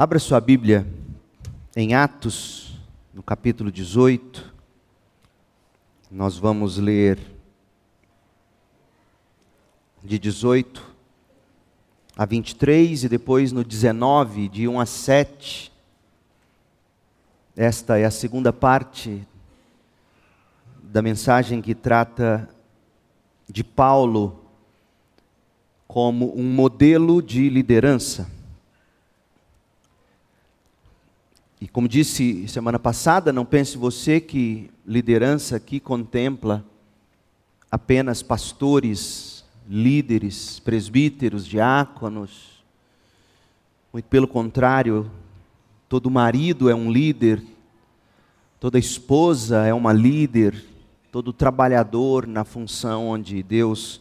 Abra sua Bíblia em Atos, no capítulo 18. Nós vamos ler de 18 a 23 e depois no 19, de 1 a 7. Esta é a segunda parte da mensagem que trata de Paulo como um modelo de liderança. E como disse semana passada, não pense você que liderança aqui contempla apenas pastores, líderes, presbíteros, diáconos. Muito pelo contrário, todo marido é um líder, toda esposa é uma líder, todo trabalhador na função onde Deus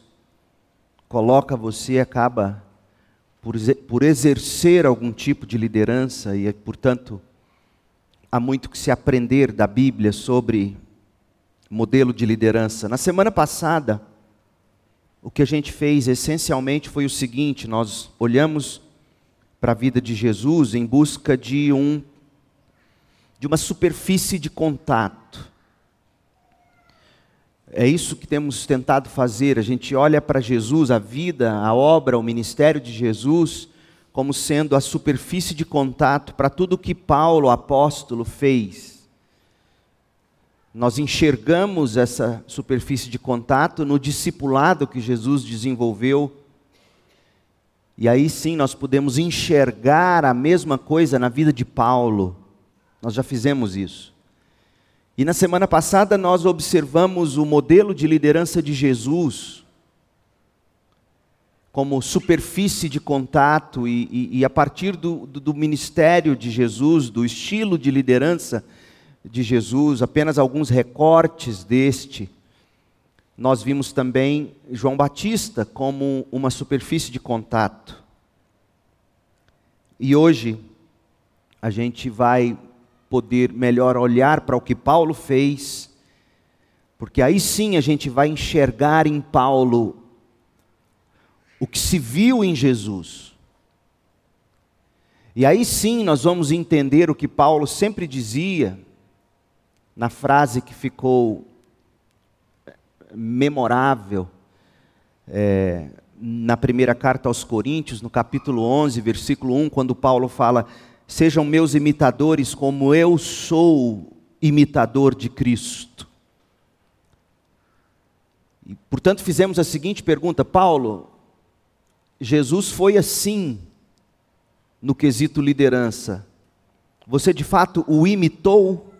coloca você acaba por, exercer algum tipo de liderança e, portanto, há muito que se aprender da Bíblia sobre modelo de liderança. Na semana passada, o que a gente fez essencialmente foi o seguinte: nós olhamos para a vida de Jesus em busca de um de uma superfície de contato. É isso que temos tentado fazer. A gente olha para Jesus, a vida, a obra, o ministério de Jesus, como sendo a superfície de contato para tudo que Paulo, apóstolo, fez. Nós enxergamos essa superfície de contato no discipulado que Jesus desenvolveu. E aí sim nós podemos enxergar a mesma coisa na vida de Paulo. Nós já fizemos isso. E na semana passada nós observamos o modelo de liderança de Jesus como superfície de contato, e, e, e a partir do, do, do ministério de Jesus, do estilo de liderança de Jesus, apenas alguns recortes deste. Nós vimos também João Batista como uma superfície de contato. E hoje a gente vai poder melhor olhar para o que Paulo fez, porque aí sim a gente vai enxergar em Paulo o que se viu em Jesus. E aí sim nós vamos entender o que Paulo sempre dizia, na frase que ficou memorável, é, na primeira carta aos Coríntios, no capítulo 11, versículo 1, quando Paulo fala: Sejam meus imitadores, como eu sou imitador de Cristo. E, portanto, fizemos a seguinte pergunta: Paulo, Jesus foi assim no quesito liderança. Você de fato o imitou?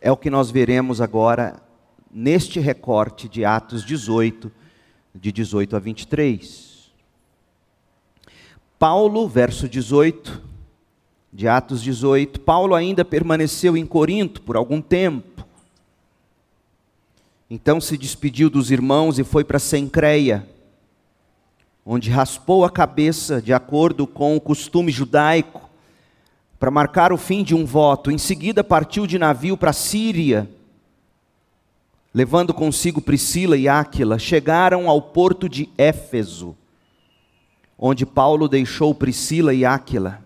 É o que nós veremos agora neste recorte de Atos 18, de 18 a 23. Paulo, verso 18, de Atos 18, Paulo ainda permaneceu em Corinto por algum tempo. Então se despediu dos irmãos e foi para Sencreia, onde raspou a cabeça de acordo com o costume judaico, para marcar o fim de um voto. Em seguida partiu de navio para a Síria, levando consigo Priscila e Áquila. Chegaram ao porto de Éfeso, onde Paulo deixou Priscila e Áquila.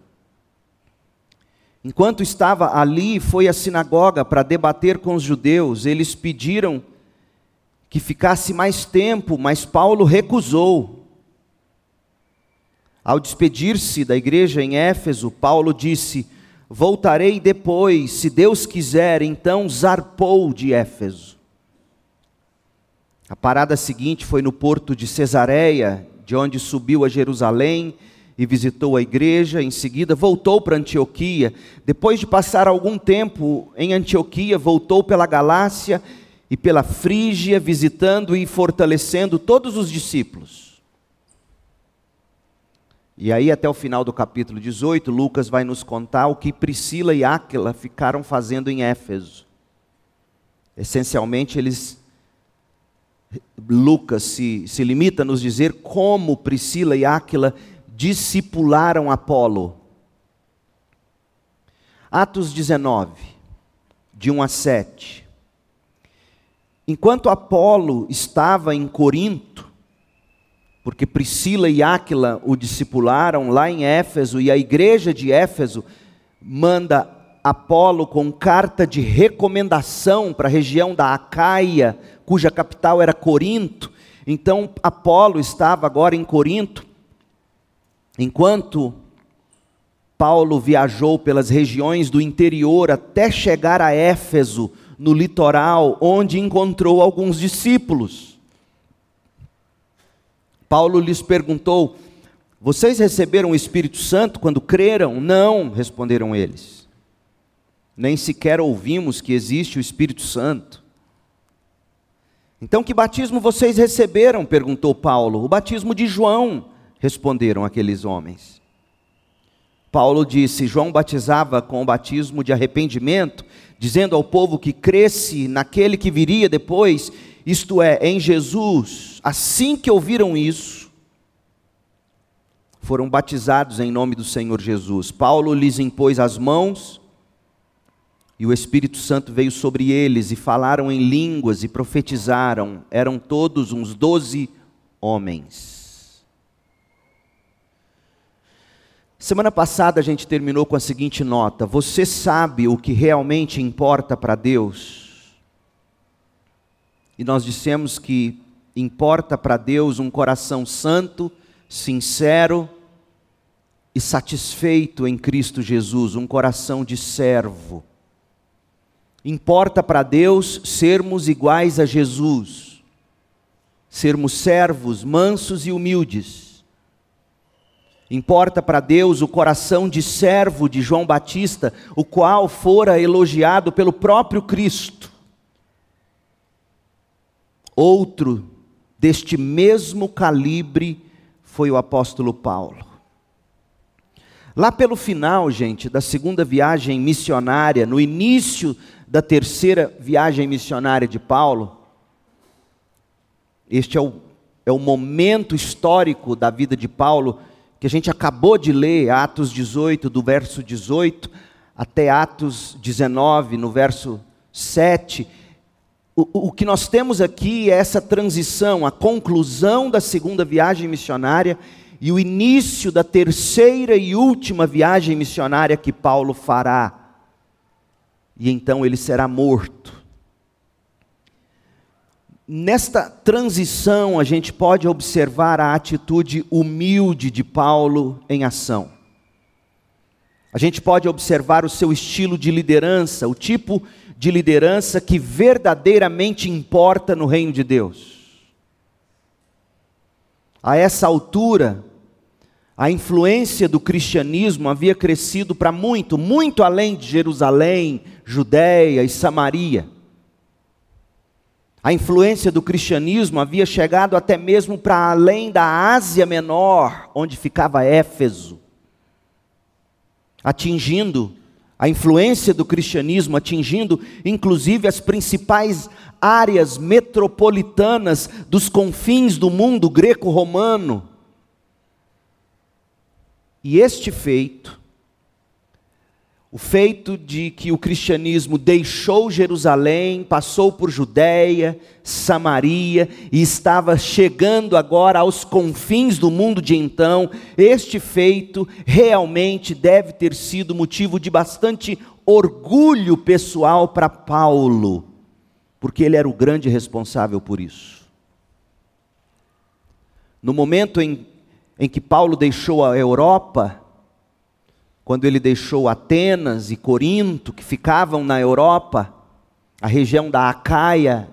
Enquanto estava ali, foi à sinagoga para debater com os judeus. Eles pediram que ficasse mais tempo, mas Paulo recusou. Ao despedir-se da igreja em Éfeso, Paulo disse: Voltarei depois, se Deus quiser. Então zarpou de Éfeso. A parada seguinte foi no porto de Cesareia, de onde subiu a Jerusalém e visitou a igreja, em seguida voltou para Antioquia. Depois de passar algum tempo em Antioquia, voltou pela Galácia e pela Frígia, visitando e fortalecendo todos os discípulos. E aí, até o final do capítulo 18, Lucas vai nos contar o que Priscila e Áquila ficaram fazendo em Éfeso. Essencialmente, eles Lucas se, se limita a nos dizer como Priscila e Áquila discipularam Apolo. Atos 19, de 1 a 7. Enquanto Apolo estava em Corinto, porque Priscila e Áquila o discipularam lá em Éfeso, e a igreja de Éfeso manda Apolo com carta de recomendação para a região da Acaia, cuja capital era Corinto. Então Apolo estava agora em Corinto, enquanto Paulo viajou pelas regiões do interior até chegar a Éfeso, no litoral, onde encontrou alguns discípulos. Paulo lhes perguntou: Vocês receberam o Espírito Santo quando creram? Não, responderam eles. Nem sequer ouvimos que existe o Espírito Santo. Então, que batismo vocês receberam? perguntou Paulo. O batismo de João, responderam aqueles homens. Paulo disse: João batizava com o batismo de arrependimento, dizendo ao povo que cresce naquele que viria depois isto é, em Jesus, assim que ouviram isso, foram batizados em nome do Senhor Jesus. Paulo lhes impôs as mãos, e o Espírito Santo veio sobre eles, e falaram em línguas e profetizaram. Eram todos uns doze homens. Semana passada a gente terminou com a seguinte nota: Você sabe o que realmente importa para Deus? E nós dissemos que importa para Deus um coração santo, sincero e satisfeito em Cristo Jesus, um coração de servo. Importa para Deus sermos iguais a Jesus, sermos servos, mansos e humildes. Importa para Deus o coração de servo de João Batista, o qual fora elogiado pelo próprio Cristo. Outro deste mesmo calibre foi o apóstolo Paulo. Lá pelo final, gente, da segunda viagem missionária, no início da terceira viagem missionária de Paulo, este é o, é o momento histórico da vida de Paulo que a gente acabou de ler, Atos 18, do verso 18 até Atos 19, no verso 7 o, que nós temos aqui é essa transição, a conclusão da segunda viagem missionária e o início da terceira e última viagem missionária que Paulo fará. E então ele será morto. Nesta transição, a gente pode observar a atitude humilde de Paulo em ação. A gente pode observar o seu estilo de liderança, o tipo de liderança que verdadeiramente importa no reino de Deus. A essa altura, a influência do cristianismo havia crescido para muito, muito além de Jerusalém, Judéia e Samaria. A influência do cristianismo havia chegado até mesmo para além da Ásia Menor, onde ficava Éfeso, atingindo a influência do cristianismo atingindo inclusive as principais áreas metropolitanas dos confins do mundo greco-romano. E este feito o feito de que o cristianismo deixou Jerusalém, passou por Judéia, Samaria e estava chegando agora aos confins do mundo de então, este feito realmente deve ter sido motivo de bastante orgulho pessoal para Paulo, porque ele era o grande responsável por isso. No momento em, em que Paulo deixou a Europa, quando ele deixou Atenas e Corinto, que ficavam na Europa, a região da Acaia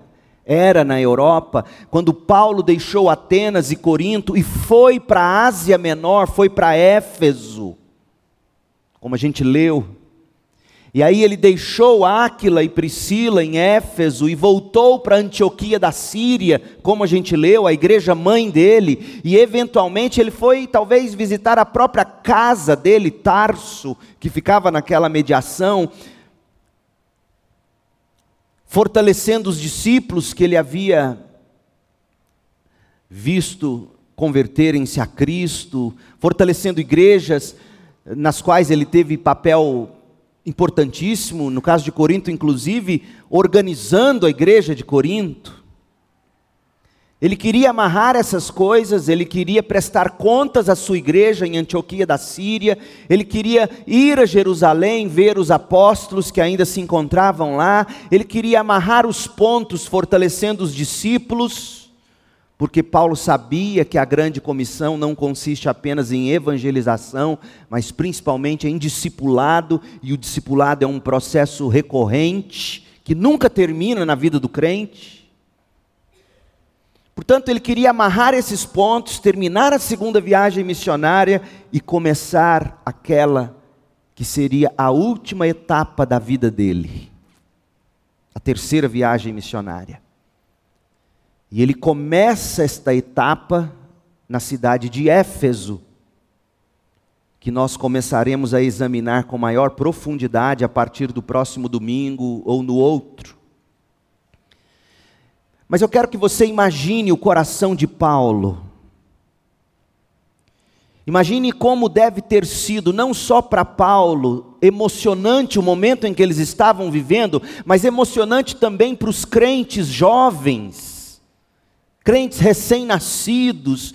era na Europa, quando Paulo deixou Atenas e Corinto e foi para a Ásia Menor, foi para Éfeso, como a gente leu, e aí ele deixou Áquila e Priscila em Éfeso e voltou para Antioquia da Síria, como a gente leu, a igreja mãe dele, e eventualmente ele foi talvez visitar a própria casa dele, Tarso, que ficava naquela mediação, fortalecendo os discípulos que ele havia visto converterem-se a Cristo, fortalecendo igrejas nas quais ele teve papel importantíssimo, no caso de Corinto, inclusive, organizando a igreja de Corinto. Ele queria amarrar essas coisas, ele queria prestar contas à sua igreja em Antioquia da Síria, ele queria ir a Jerusalém ver os apóstolos que ainda se encontravam lá, ele queria amarrar os pontos, fortalecendo os discípulos, porque Paulo sabia que a grande comissão não consiste apenas em evangelização, mas principalmente em discipulado, e o discipulado é um processo recorrente que nunca termina na vida do crente. Portanto, ele queria amarrar esses pontos, terminar a segunda viagem missionária e começar aquela que seria a última etapa da vida dele, a terceira viagem missionária. E ele começa esta etapa na cidade de Éfeso, que nós começaremos a examinar com maior profundidade a partir do próximo domingo ou no outro. Mas eu quero que você imagine o coração de Paulo. Imagine como deve ter sido, não só para Paulo, emocionante o momento em que eles estavam vivendo, mas emocionante também para os crentes jovens, crentes recém-nascidos,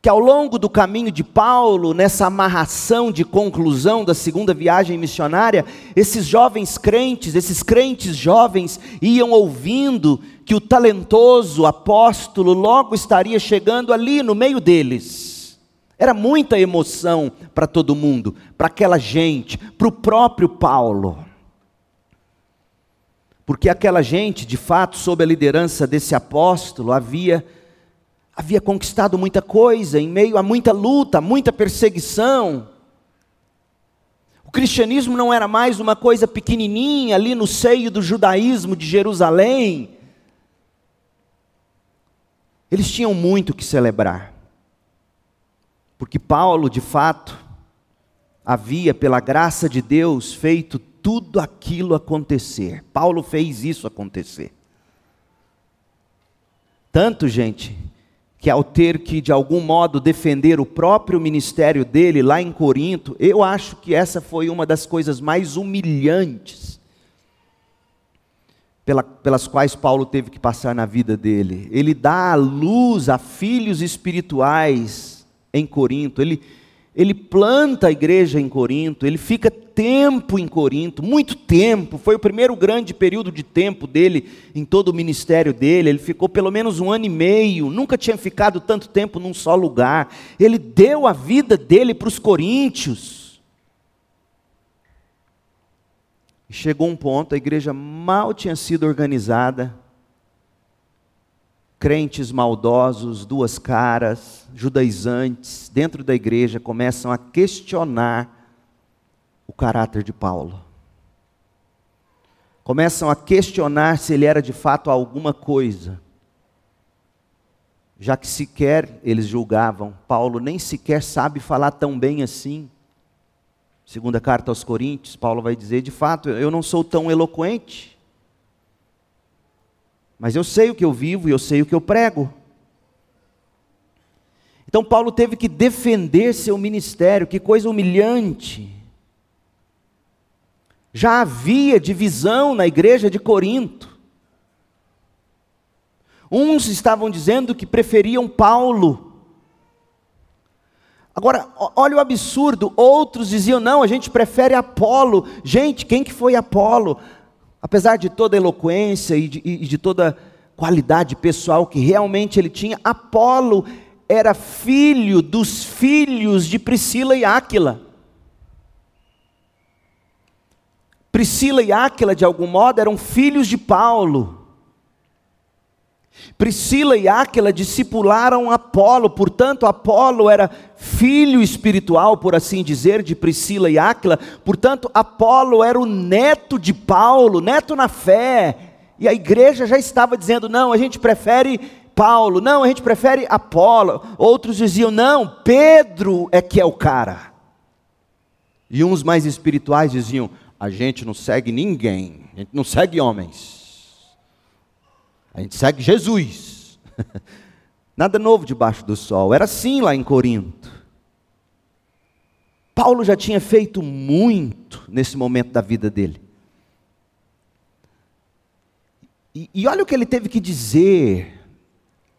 que ao longo do caminho de Paulo, nessa amarração de conclusão da segunda viagem missionária, esses jovens crentes, esses crentes jovens, iam ouvindo que o talentoso apóstolo logo estaria chegando ali no meio deles. Era muita emoção para todo mundo, para aquela gente, para o próprio Paulo. Porque aquela gente, de fato, sob a liderança desse apóstolo, havia havia conquistado muita coisa em meio a muita luta, muita perseguição. O cristianismo não era mais uma coisa pequenininha ali no seio do judaísmo de Jerusalém. Eles tinham muito que celebrar. Porque Paulo, de fato, havia, pela graça de Deus, feito tudo aquilo acontecer. Paulo fez isso acontecer. Tanto, gente, que ao ter que de algum modo defender o próprio ministério dele lá em Corinto, eu acho que essa foi uma das coisas mais humilhantes pela, pelas quais Paulo teve que passar na vida dele. Ele dá luz a filhos espirituais em Corinto, ele, ele planta a igreja em Corinto, ele fica tempo em Corinto, muito tempo, foi o primeiro grande período de tempo dele em todo o ministério dele. Ele ficou pelo menos um ano e meio, nunca tinha ficado tanto tempo num só lugar. Ele deu a vida dele para os coríntios. Chegou um ponto, a igreja mal tinha sido organizada, crentes maldosos, duas caras, judaizantes, dentro da igreja começam a questionar o caráter de Paulo. Começam a questionar se ele era de fato alguma coisa, já que sequer eles julgavam, Paulo nem sequer sabe falar tão bem assim. Segunda carta aos Coríntios, Paulo vai dizer: de fato, eu não sou tão eloquente, mas eu sei o que eu vivo e eu sei o que eu prego. Então Paulo teve que defender seu ministério, que coisa humilhante. Já havia divisão na igreja de Corinto. Uns estavam dizendo que preferiam Paulo. Agora, olha o absurdo, outros diziam: "Não, a gente prefere Apolo". Gente, quem que foi Apolo? Apesar de toda a eloquência e de, e de toda qualidade pessoal que realmente ele tinha, Apolo era filho dos filhos de Priscila e Áquila. Priscila e Áquila, de algum modo, eram filhos de Paulo. Priscila e Áquila discipularam Apolo, portanto, Apolo era filho espiritual, por assim dizer, de Priscila e Áquila, portanto, Apolo era o neto de Paulo, neto na fé, e a igreja já estava dizendo: não, a gente prefere Paulo, não, a gente prefere Apolo. Outros diziam: não, Pedro é que é o cara. E uns mais espirituais diziam: a gente não segue ninguém, a gente não segue homens, a gente segue Jesus. Nada novo debaixo do sol, era assim lá em Corinto. Paulo já tinha feito muito nesse momento da vida dele. E, e olha o que ele teve que dizer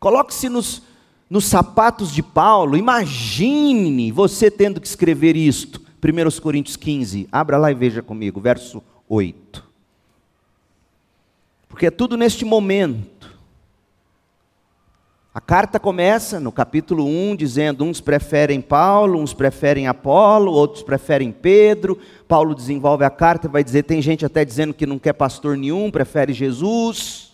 Coloque-se nos, nos sapatos de Paulo. Imagine você tendo que escrever isto. 1 Coríntios 15. Abra lá e veja comigo, verso 8. Porque é tudo neste momento. A carta começa no capítulo 1 dizendo: uns preferem Paulo, uns preferem Apolo, outros preferem Pedro. Paulo desenvolve a carta e vai dizer: tem gente até dizendo que não quer pastor nenhum, prefere Jesus.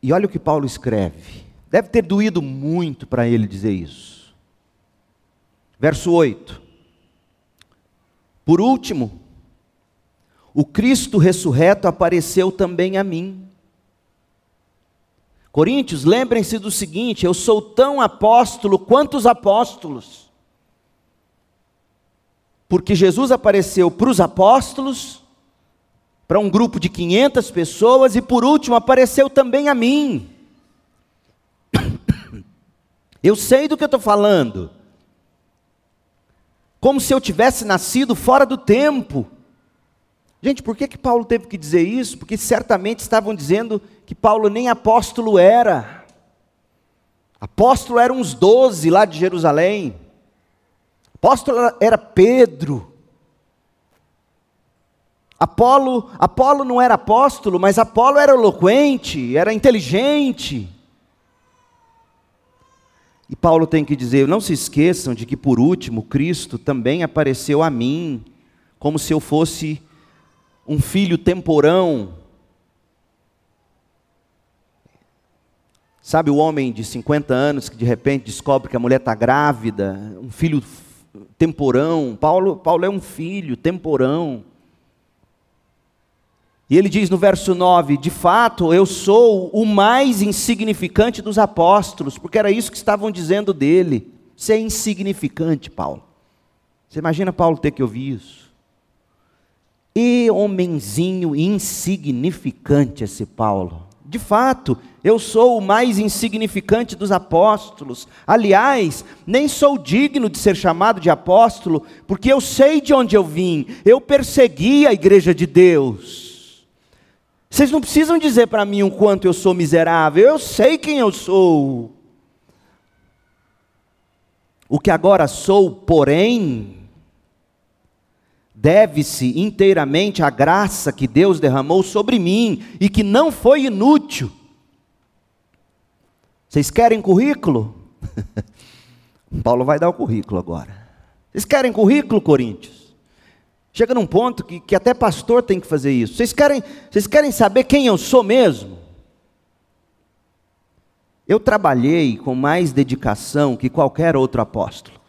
E olha o que Paulo escreve. Deve ter doído muito para ele dizer isso. Verso 8. Por último, o Cristo ressurreto apareceu também a mim Coríntios, lembrem-se do seguinte: eu sou tão apóstolo quanto os apóstolos. Porque Jesus apareceu para os apóstolos, para um grupo de 500 pessoas, e por último apareceu também a mim. Eu sei do que eu estou falando. Como se eu tivesse nascido fora do tempo. Gente, por que, que Paulo teve que dizer isso? Porque certamente estavam dizendo que Paulo nem apóstolo era. Apóstolo eram uns doze lá de Jerusalém. Apóstolo era Pedro. Apolo, Apolo não era apóstolo, mas Apolo era eloquente, era inteligente. E Paulo tem que dizer: não se esqueçam de que, por último, Cristo também apareceu a mim, como se eu fosse um filho temporão. Sabe o homem de 50 anos que de repente descobre que a mulher está grávida, um filho temporão. Paulo, Paulo é um filho temporão. E ele diz no verso 9: De fato, eu sou o mais insignificante dos apóstolos, porque era isso que estavam dizendo dele. Você é insignificante, Paulo. Você imagina Paulo ter que ouvir isso? E homenzinho insignificante esse Paulo. De fato, eu sou o mais insignificante dos apóstolos. Aliás, nem sou digno de ser chamado de apóstolo, porque eu sei de onde eu vim. Eu persegui a igreja de Deus. Vocês não precisam dizer para mim o quanto eu sou miserável. Eu sei quem eu sou. O que agora sou, porém, deve-se inteiramente à graça que Deus derramou sobre mim e que não foi inútil. Vocês querem currículo? Paulo vai dar o currículo agora. Vocês querem currículo, Coríntios? Chega num ponto que, que até pastor tem que fazer isso. Vocês querem, vocês querem saber quem eu sou mesmo? Eu trabalhei com mais dedicação que qualquer outro apóstolo.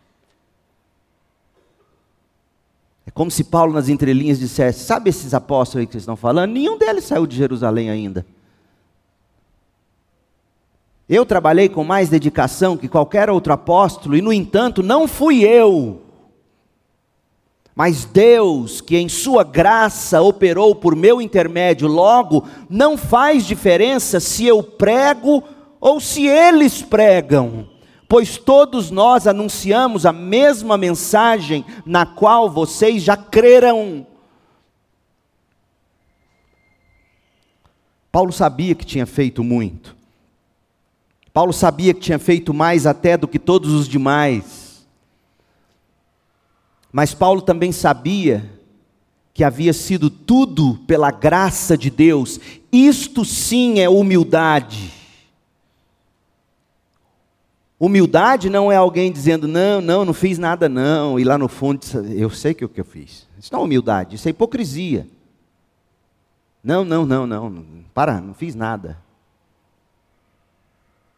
É como se Paulo, nas entrelinhas, dissesse: Sabe esses apóstolos aí que vocês estão falando? Nenhum deles saiu de Jerusalém ainda. Eu trabalhei com mais dedicação que qualquer outro apóstolo, e no entanto, não fui eu, mas Deus, que em Sua graça operou por meu intermédio, logo, não faz diferença se eu prego ou se eles pregam pois todos nós anunciamos a mesma mensagem na qual vocês já creram. Paulo sabia que tinha feito muito. Paulo sabia que tinha feito mais até do que todos os demais. Mas Paulo também sabia que havia sido tudo pela graça de Deus. Isto sim é humildade. Humildade não é alguém dizendo, não, não, não fiz nada não, e lá no fundo, eu sei que o que eu fiz. Isso não é humildade, isso é hipocrisia. Não, não, não, não, para, não fiz nada.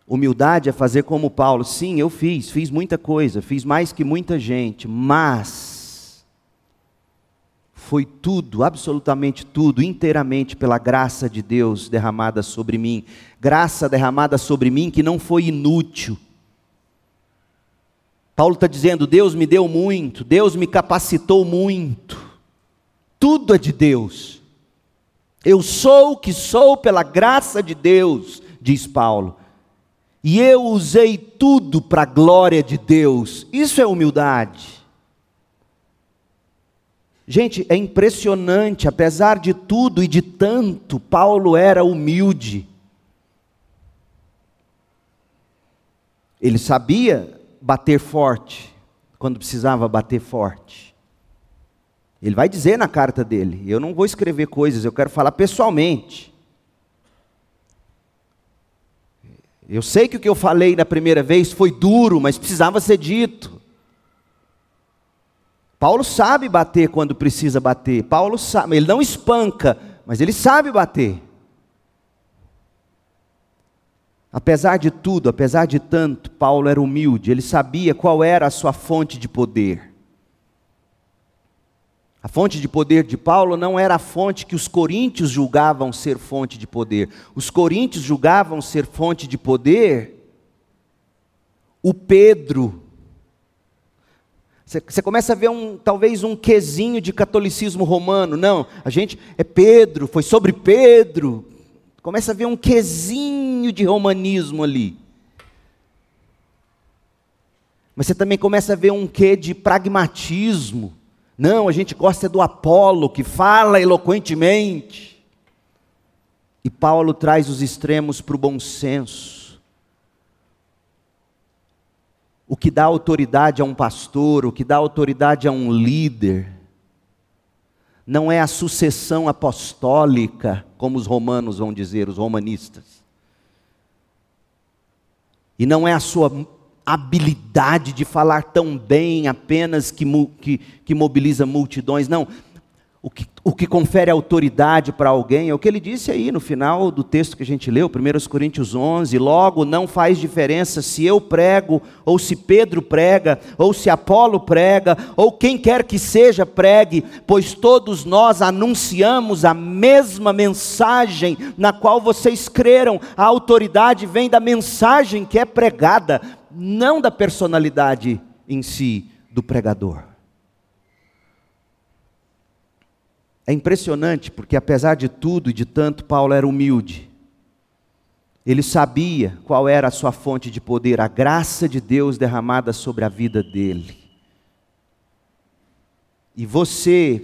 Humildade é fazer como Paulo, sim, eu fiz, fiz muita coisa, fiz mais que muita gente, mas foi tudo, absolutamente tudo, inteiramente pela graça de Deus derramada sobre mim. Graça derramada sobre mim que não foi inútil Paulo está dizendo: Deus me deu muito, Deus me capacitou muito, tudo é de Deus. Eu sou o que sou pela graça de Deus, diz Paulo, e eu usei tudo para a glória de Deus. Isso é humildade. Gente, é impressionante, apesar de tudo e de tanto, Paulo era humilde. Ele sabia bater forte quando precisava bater forte. Ele vai dizer na carta dele: Eu não vou escrever coisas, eu quero falar pessoalmente. Eu sei que o que eu falei na primeira vez foi duro, mas precisava ser dito. Paulo sabe bater quando precisa bater. Paulo sabe, ele não espanca, mas ele sabe bater. Apesar de tudo, apesar de tanto, Paulo era humilde, ele sabia qual era a sua fonte de poder. A fonte de poder de Paulo não era a fonte que os coríntios julgavam ser fonte de poder. Os coríntios julgavam ser fonte de poder o Pedro. Você começa a ver um, talvez um quesinho de catolicismo romano. Não, a gente é Pedro, foi sobre Pedro. Começa a ver um quesinho de romanismo ali. Mas você também começa a ver um quê de pragmatismo. Não, a gente gosta do Apolo, que fala eloquentemente. E Paulo traz os extremos para o bom senso. O que dá autoridade a um pastor, o que dá autoridade a um líder, não é a sucessão apostólica, como os romanos vão dizer, os romanistas. E não é a sua habilidade de falar tão bem apenas que, que, que mobiliza multidões. Não. O que, o que confere autoridade para alguém é o que ele disse aí no final do texto que a gente leu, 1 Coríntios 11. Logo, não faz diferença se eu prego, ou se Pedro prega, ou se Apolo prega, ou quem quer que seja pregue, pois todos nós anunciamos a mesma mensagem na qual vocês creram. A autoridade vem da mensagem que é pregada não da personalidade em si do pregador. É impressionante porque, apesar de tudo e de tanto, Paulo era humilde. Ele sabia qual era a sua fonte de poder, a graça de Deus derramada sobre a vida dele. E você,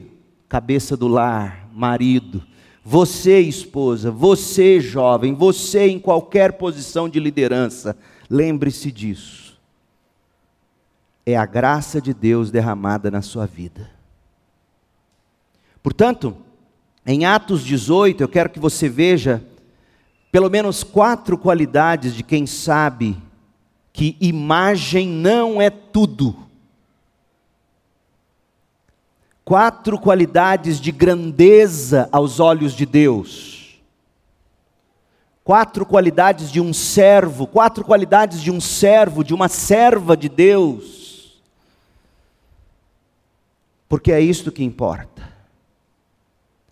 cabeça do lar, marido, você, esposa, você, jovem, você em qualquer posição de liderança, Lembre-se disso. É a graça de Deus derramada na sua vida. Portanto, em Atos 18, eu quero que você veja pelo menos quatro qualidades de quem sabe que imagem não é tudo. Quatro qualidades de grandeza aos olhos de Deus. Quatro qualidades de um servo, quatro qualidades de um servo, de uma serva de Deus. Porque é isto que importa.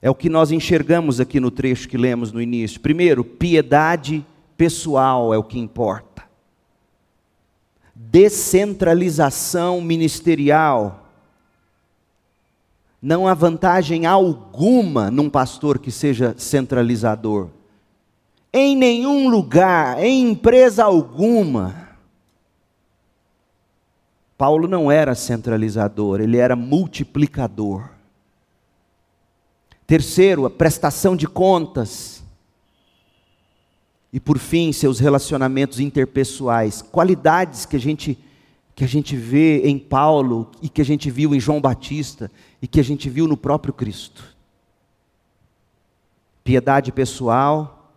É o que nós enxergamos aqui no trecho que lemos no início. Primeiro, piedade pessoal é o que importa. Descentralização ministerial. Não há vantagem alguma num pastor que seja centralizador em nenhum lugar, em empresa alguma. Paulo não era centralizador, ele era multiplicador. Terceiro, a prestação de contas. E por fim, seus relacionamentos interpessoais, qualidades que a gente que a gente vê em Paulo e que a gente viu em João Batista e que a gente viu no próprio Cristo. Piedade pessoal,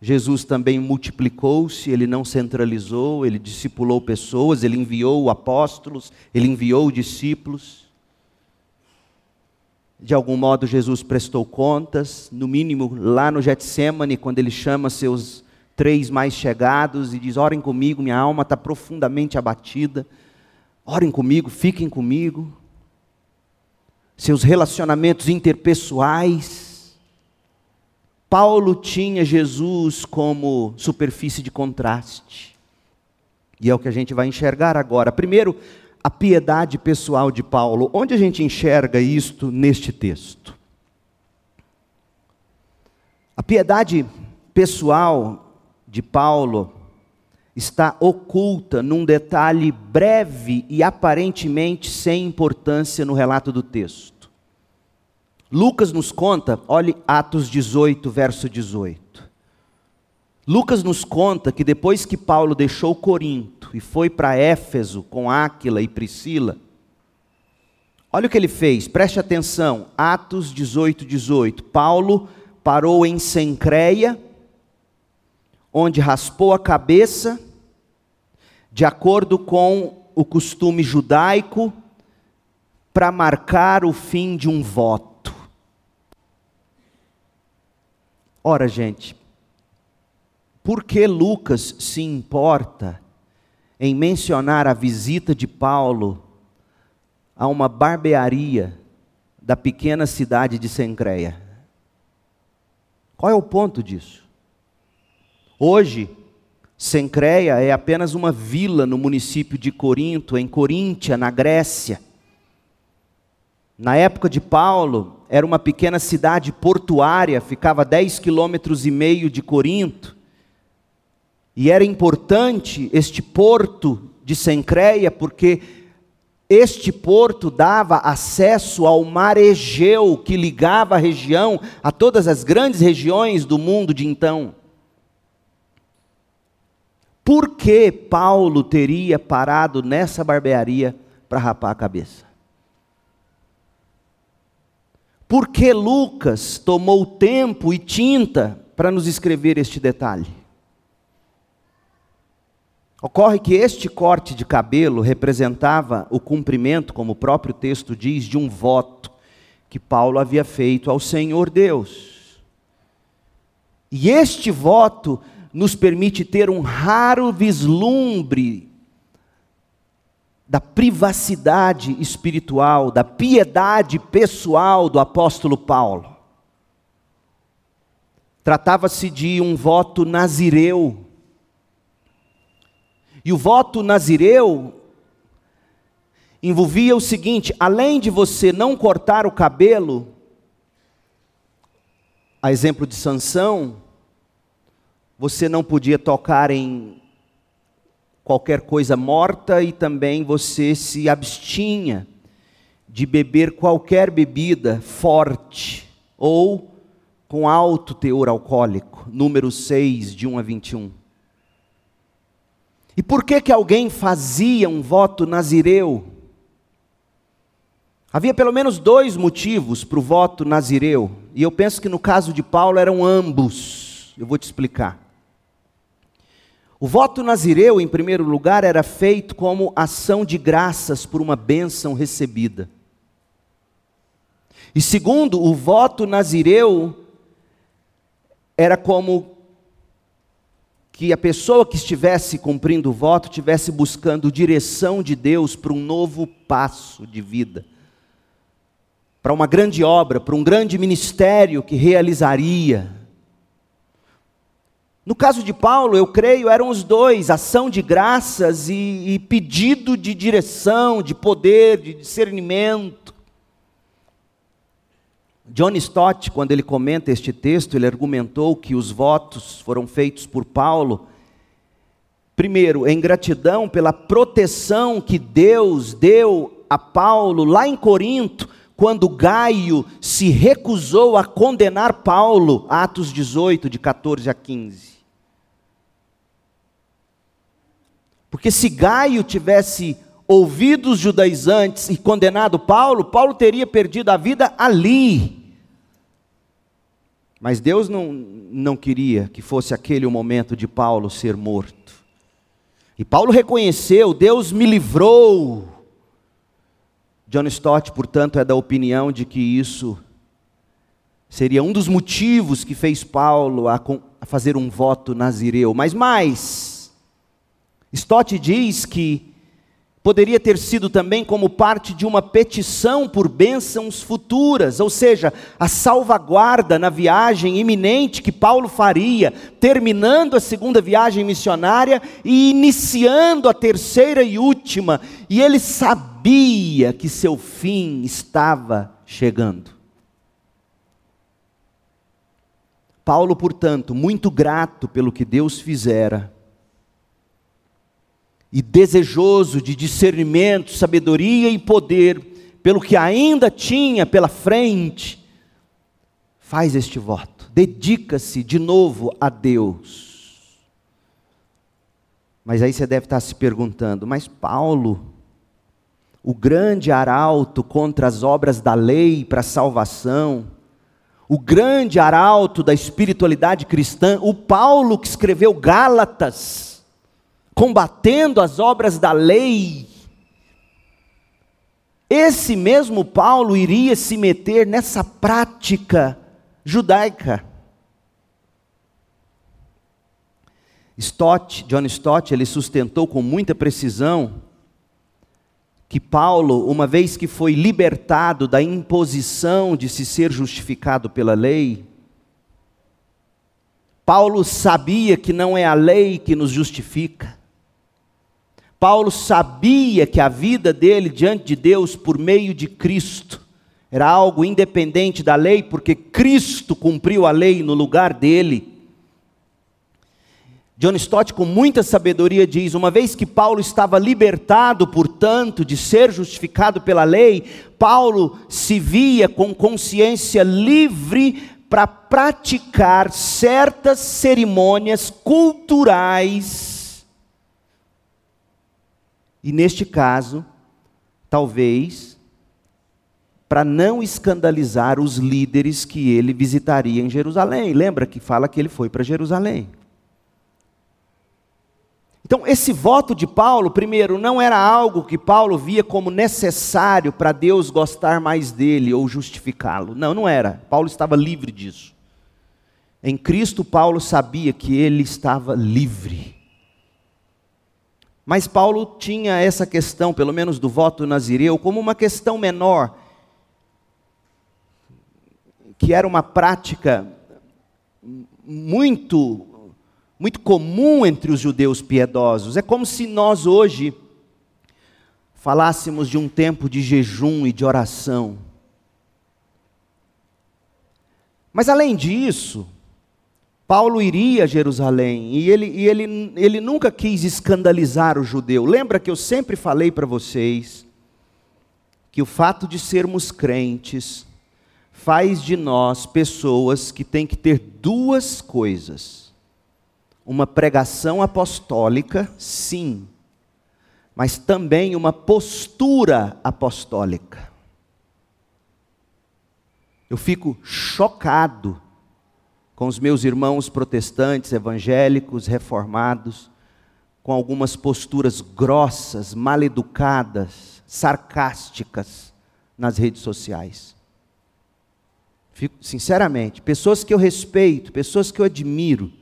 Jesus também multiplicou-se, ele não centralizou, ele discipulou pessoas, ele enviou apóstolos, ele enviou discípulos. De algum modo Jesus prestou contas, no mínimo lá no Getsemane, quando ele chama seus três mais chegados e diz: Orem comigo, minha alma está profundamente abatida. Orem comigo, fiquem comigo. Seus relacionamentos interpessoais, Paulo tinha Jesus como superfície de contraste. E é o que a gente vai enxergar agora. Primeiro, a piedade pessoal de Paulo. Onde a gente enxerga isto neste texto? A piedade pessoal de Paulo está oculta num detalhe breve e aparentemente sem importância no relato do texto. Lucas nos conta, olhe Atos 18, verso 18. Lucas nos conta que depois que Paulo deixou Corinto e foi para Éfeso com Áquila e Priscila, olha o que ele fez, preste atenção, Atos 18, 18. Paulo parou em Sencreia, onde raspou a cabeça, de acordo com o costume judaico, para marcar o fim de um voto. Ora, gente, por que Lucas se importa em mencionar a visita de Paulo a uma barbearia da pequena cidade de Sencreia? Qual é o ponto disso? Hoje, Sencreia é apenas uma vila no município de Corinto, em Coríntia, na Grécia. Na época de Paulo, era uma pequena cidade portuária, ficava a 10 quilômetros e meio de Corinto. E era importante este porto de Sencreia, porque este porto dava acesso ao mar Egeu, que ligava a região a todas as grandes regiões do mundo de então. Por que Paulo teria parado nessa barbearia para rapar a cabeça? Por que Lucas tomou tempo e tinta para nos escrever este detalhe? Ocorre que este corte de cabelo representava o cumprimento, como o próprio texto diz, de um voto que Paulo havia feito ao Senhor Deus. E este voto nos permite ter um raro vislumbre da privacidade espiritual, da piedade pessoal do apóstolo Paulo. Tratava-se de um voto nazireu e o voto nazireu envolvia o seguinte: além de você não cortar o cabelo, a exemplo de Sansão, você não podia tocar em qualquer coisa morta e também você se abstinha de beber qualquer bebida forte ou com alto teor alcoólico. Número 6, de 1 a 21. E por que que alguém fazia um voto nazireu? Havia pelo menos dois motivos para o voto nazireu, e eu penso que no caso de Paulo eram ambos. Eu vou te explicar. O voto nazireu, em primeiro lugar, era feito como ação de graças por uma bênção recebida. E segundo, o voto nazireu era como que a pessoa que estivesse cumprindo o voto estivesse buscando direção de Deus para um novo passo de vida, para uma grande obra, para um grande ministério que realizaria. No caso de Paulo, eu creio, eram os dois, ação de graças e, e pedido de direção, de poder, de discernimento. John Stott, quando ele comenta este texto, ele argumentou que os votos foram feitos por Paulo, primeiro, em gratidão pela proteção que Deus deu a Paulo lá em Corinto, quando Gaio se recusou a condenar Paulo, Atos 18, de 14 a 15. Porque se Gaio tivesse ouvido os judaizantes e condenado Paulo, Paulo teria perdido a vida ali. Mas Deus não, não queria que fosse aquele o momento de Paulo ser morto. E Paulo reconheceu: Deus me livrou. John Stott, portanto, é da opinião de que isso seria um dos motivos que fez Paulo a, fazer um voto nazireu. Mas mais, Stott diz que Poderia ter sido também como parte de uma petição por bênçãos futuras, ou seja, a salvaguarda na viagem iminente que Paulo faria, terminando a segunda viagem missionária e iniciando a terceira e última, e ele sabia que seu fim estava chegando. Paulo, portanto, muito grato pelo que Deus fizera, e desejoso de discernimento, sabedoria e poder, pelo que ainda tinha pela frente, faz este voto, dedica-se de novo a Deus. Mas aí você deve estar se perguntando: mas Paulo, o grande arauto contra as obras da lei para a salvação, o grande arauto da espiritualidade cristã, o Paulo que escreveu Gálatas, combatendo as obras da lei, esse mesmo Paulo iria se meter nessa prática judaica. Stott, John Stott, ele sustentou com muita precisão que Paulo, uma vez que foi libertado da imposição de se ser justificado pela lei, Paulo sabia que não é a lei que nos justifica. Paulo sabia que a vida dele diante de Deus por meio de Cristo era algo independente da lei, porque Cristo cumpriu a lei no lugar dele. John Stott, com muita sabedoria, diz: uma vez que Paulo estava libertado, portanto, de ser justificado pela lei, Paulo se via com consciência livre para praticar certas cerimônias culturais. E neste caso, talvez, para não escandalizar os líderes que ele visitaria em Jerusalém. Lembra que fala que ele foi para Jerusalém. Então, esse voto de Paulo, primeiro, não era algo que Paulo via como necessário para Deus gostar mais dele ou justificá-lo. Não, não era. Paulo estava livre disso. Em Cristo, Paulo sabia que ele estava livre. Mas Paulo tinha essa questão, pelo menos do voto nazireu, como uma questão menor, que era uma prática muito muito comum entre os judeus piedosos. É como se nós hoje falássemos de um tempo de jejum e de oração. Mas além disso, Paulo iria a Jerusalém e ele, e ele, ele nunca quis escandalizar o judeu. Lembra que eu sempre falei para vocês que o fato de sermos crentes faz de nós pessoas que têm que ter duas coisas uma pregação apostólica, sim, mas também uma postura apostólica. Eu fico chocado com os meus irmãos protestantes, evangélicos, reformados, com algumas posturas grossas, maleducadas, sarcásticas nas redes sociais. Fico, sinceramente, pessoas que eu respeito, pessoas que eu admiro,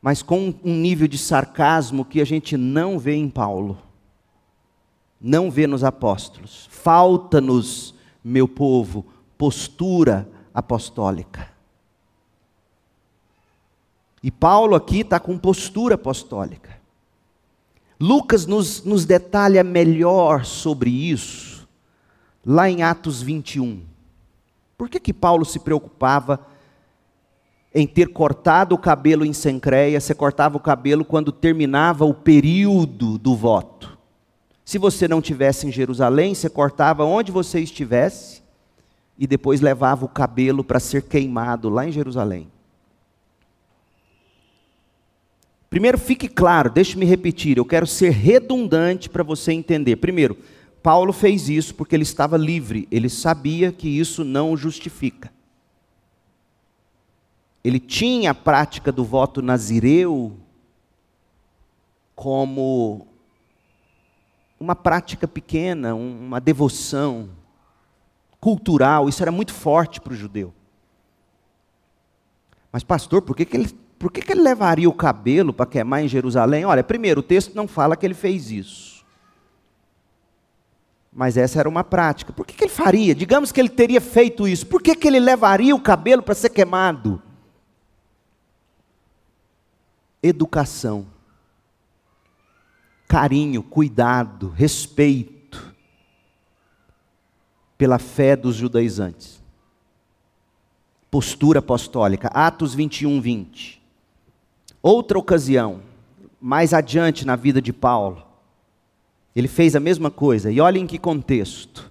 mas com um nível de sarcasmo que a gente não vê em Paulo, não vê nos apóstolos. Falta-nos, meu povo, postura apostólica. E Paulo aqui está com postura apostólica. Lucas nos, nos detalha melhor sobre isso, lá em Atos 21. Por que, que Paulo se preocupava em ter cortado o cabelo em Sencreia, você cortava o cabelo quando terminava o período do voto. Se você não tivesse em Jerusalém, você cortava onde você estivesse e depois levava o cabelo para ser queimado lá em Jerusalém. Primeiro, fique claro, deixe-me repetir, eu quero ser redundante para você entender. Primeiro, Paulo fez isso porque ele estava livre, ele sabia que isso não o justifica ele tinha a prática do voto nazireu como uma prática pequena, uma devoção cultural, isso era muito forte para o judeu. Mas, pastor, por que, que, ele, por que, que ele levaria o cabelo para queimar em Jerusalém? Olha, primeiro, o texto não fala que ele fez isso. Mas essa era uma prática. Por que, que ele faria? Digamos que ele teria feito isso. Por que, que ele levaria o cabelo para ser queimado? educação, carinho, cuidado, respeito pela fé dos judaizantes. Postura apostólica, Atos 21, 20. Outra ocasião, mais adiante na vida de Paulo, ele fez a mesma coisa, e olhem em que contexto.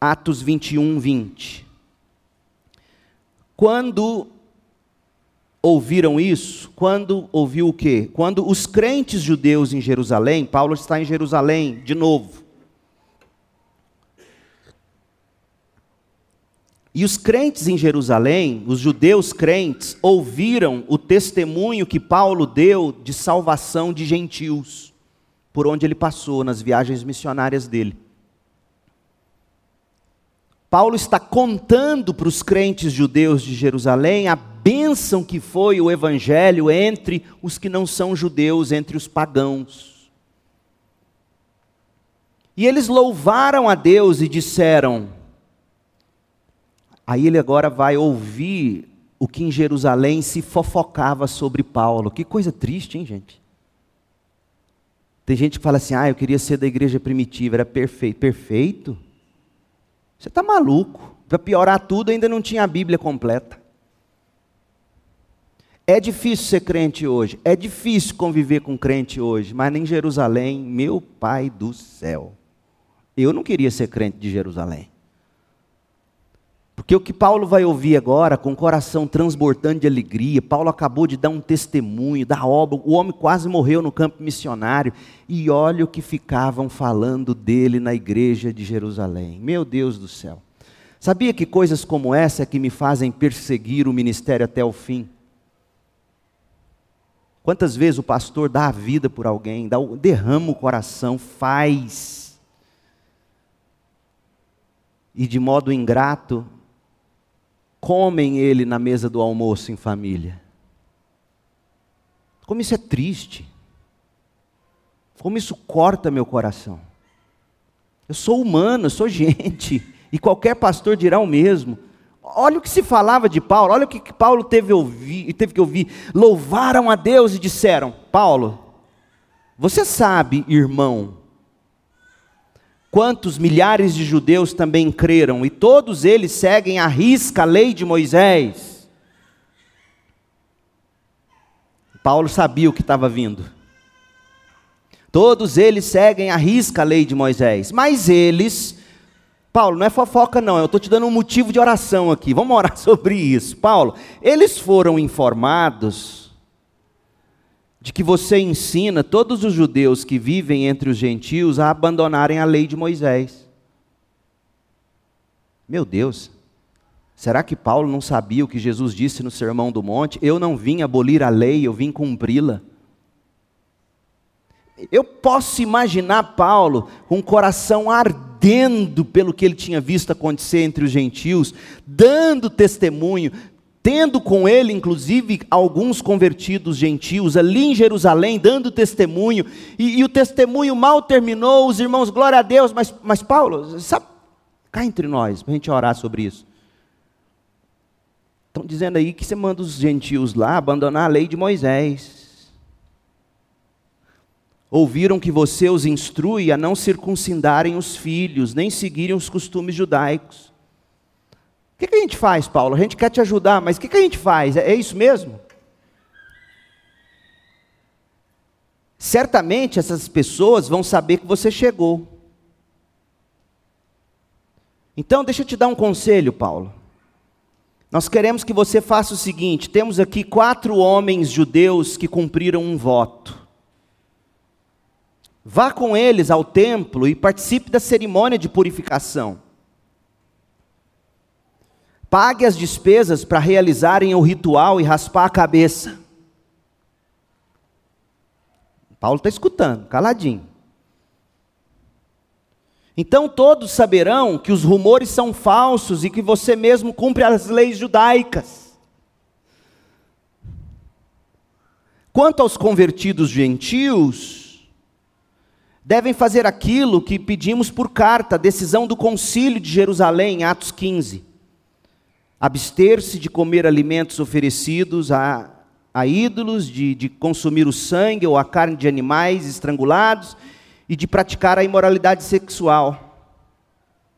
Atos 21, 20. Quando ouviram isso? Quando ouviu o quê? Quando os crentes judeus em Jerusalém, Paulo está em Jerusalém de novo. E os crentes em Jerusalém, os judeus crentes, ouviram o testemunho que Paulo deu de salvação de gentios, por onde ele passou nas viagens missionárias dele. Paulo está contando para os crentes judeus de Jerusalém a bênção que foi o evangelho entre os que não são judeus, entre os pagãos. E eles louvaram a Deus e disseram: Aí ele agora vai ouvir o que em Jerusalém se fofocava sobre Paulo. Que coisa triste, hein, gente? Tem gente que fala assim: ah, eu queria ser da igreja primitiva, era perfeito. Perfeito? Você está maluco. Para piorar tudo, ainda não tinha a Bíblia completa. É difícil ser crente hoje, é difícil conviver com crente hoje, mas nem Jerusalém, meu Pai do céu. Eu não queria ser crente de Jerusalém. Porque o que Paulo vai ouvir agora, com o coração transbordando de alegria, Paulo acabou de dar um testemunho da obra, o homem quase morreu no campo missionário, e olha o que ficavam falando dele na igreja de Jerusalém. Meu Deus do céu. Sabia que coisas como essa é que me fazem perseguir o ministério até o fim? Quantas vezes o pastor dá a vida por alguém, dá, derrama o coração, faz. E de modo ingrato, comem ele na mesa do almoço em família. Como isso é triste. Como isso corta meu coração. Eu sou humano, eu sou gente, e qualquer pastor dirá o mesmo. Olha o que se falava de Paulo, olha o que Paulo teve, ouvir, teve que ouvir. Louvaram a Deus e disseram: Paulo, você sabe, irmão, quantos milhares de judeus também creram, e todos eles seguem à risca a lei de Moisés. Paulo sabia o que estava vindo. Todos eles seguem à risca a lei de Moisés, mas eles, Paulo, não é fofoca não, eu estou te dando um motivo de oração aqui, vamos orar sobre isso. Paulo, eles foram informados de que você ensina todos os judeus que vivem entre os gentios a abandonarem a lei de Moisés. Meu Deus, será que Paulo não sabia o que Jesus disse no Sermão do Monte? Eu não vim abolir a lei, eu vim cumpri-la. Eu posso imaginar Paulo com o coração ardendo pelo que ele tinha visto acontecer entre os gentios, dando testemunho, tendo com ele, inclusive, alguns convertidos gentios ali em Jerusalém, dando testemunho, e, e, o testemunho mal terminou, os irmãos, glória a Deus, mas, mas Paulo, sabe, cá entre nós, para a gente orar sobre isso. Estão dizendo aí que você manda os gentios lá abandonar a lei de Moisés. Ouviram que você os instrui a não circuncidarem os filhos, nem seguirem os costumes judaicos. Que, que, a gente faz, Paulo? A gente quer te ajudar, mas o que, que a gente faz? É, é isso mesmo? Certamente essas pessoas vão saber que você chegou. Então, deixa eu te dar um conselho, Paulo. Nós queremos que você faça o seguinte: temos aqui quatro homens judeus que cumpriram um voto. Vá com eles ao templo e participe da cerimônia de purificação pague as despesas para realizarem o ritual e raspar a cabeça. Paulo está escutando, caladinho. Então todos saberão que os rumores são falsos e que você mesmo cumpre as leis judaicas. Quanto aos convertidos gentios, devem fazer aquilo que pedimos por carta, decisão do concílio de Jerusalém, Atos 15 abster-se de comer alimentos oferecidos a, a ídolos, de, de consumir o sangue ou a carne de animais estrangulados e de praticar a imoralidade sexual.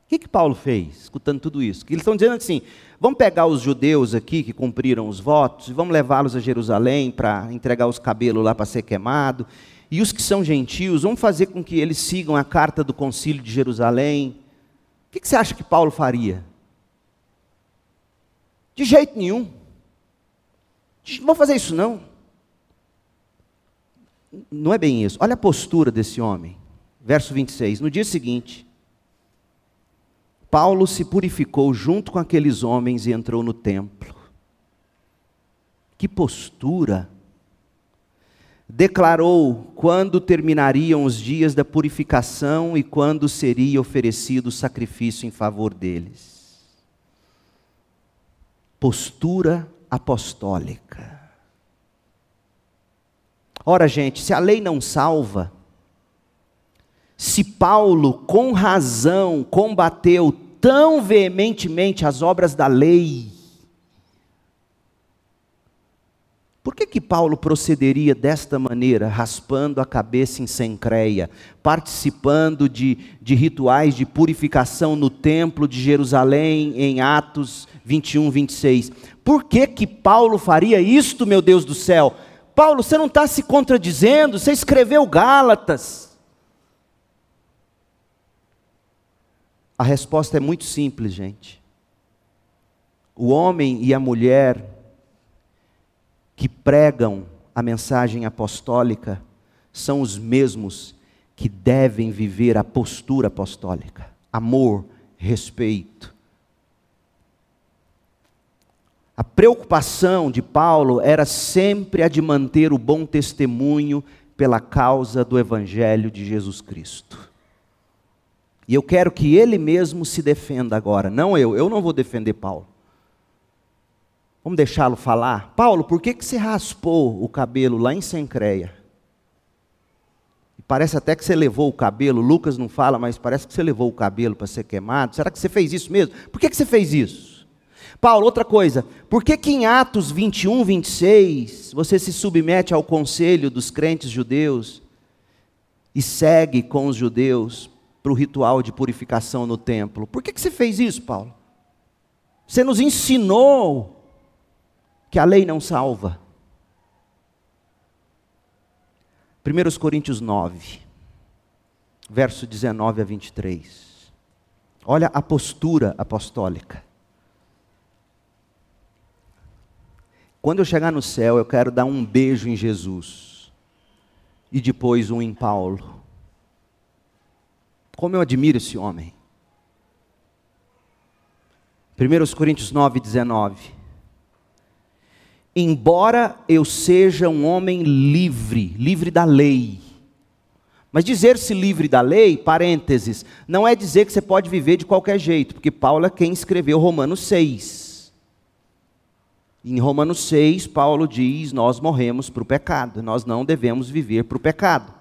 O que, que Paulo fez, escutando tudo isso? Eles estão dizendo assim: vamos pegar os judeus aqui que cumpriram os votos e vamos levá-los a Jerusalém para entregar os cabelos lá para ser queimado. E os que são gentios, vamos fazer com que eles sigam a carta do concílio de Jerusalém. O que, que você acha que Paulo faria? De jeito nenhum. Não vou fazer isso não. Não é bem isso. Olha a postura desse homem. Verso 26. No dia seguinte, Paulo se purificou junto com aqueles homens e entrou no templo. Que postura! Declarou quando terminariam os dias da purificação e quando seria oferecido o sacrifício em favor deles. Postura apostólica. Ora, gente, se a lei não salva, se Paulo, com razão, combateu tão veementemente as obras da lei, por que que Paulo procederia desta maneira, raspando a cabeça em Sencreia, participando de, de rituais de purificação no templo de Jerusalém, em Atos 21, 26? Por que que Paulo faria isto, meu Deus do céu? Paulo, você não está se contradizendo, você escreveu Gálatas. A resposta é muito simples, gente. O homem e a mulher que pregam a mensagem apostólica são os mesmos que devem viver a postura apostólica: amor, respeito. A preocupação de Paulo era sempre a de manter o bom testemunho pela causa do Evangelho de Jesus Cristo. E eu quero que ele mesmo se defenda agora, não eu. Eu não vou defender Paulo. Vamos deixá-lo falar? Paulo, por que, que você raspou o cabelo lá em Sencreia? Parece até que você levou o cabelo, Lucas não fala, mas parece que você levou o cabelo para ser queimado. Será que você fez isso mesmo? Por que, que você fez isso? Paulo, outra coisa, por que, que em Atos 21, 26, você se submete ao conselho dos crentes judeus e segue com os judeus para o ritual de purificação no templo. Por que, que você fez isso, Paulo? Você nos ensinou que a lei não salva. 1 Coríntios 9, verso 19 a 23. Olha a postura apostólica. Quando eu chegar no céu, eu quero dar um beijo em Jesus e depois um em Paulo. Como eu admiro esse homem. 1 Coríntios 9, 19. Embora eu seja um homem livre, livre da lei, mas dizer-se livre da lei, parênteses, não é dizer que você pode viver de qualquer jeito, porque Paulo é quem escreveu Romanos 6. Em Romanos 6, Paulo diz: Nós morremos para o pecado, nós não devemos viver para o pecado.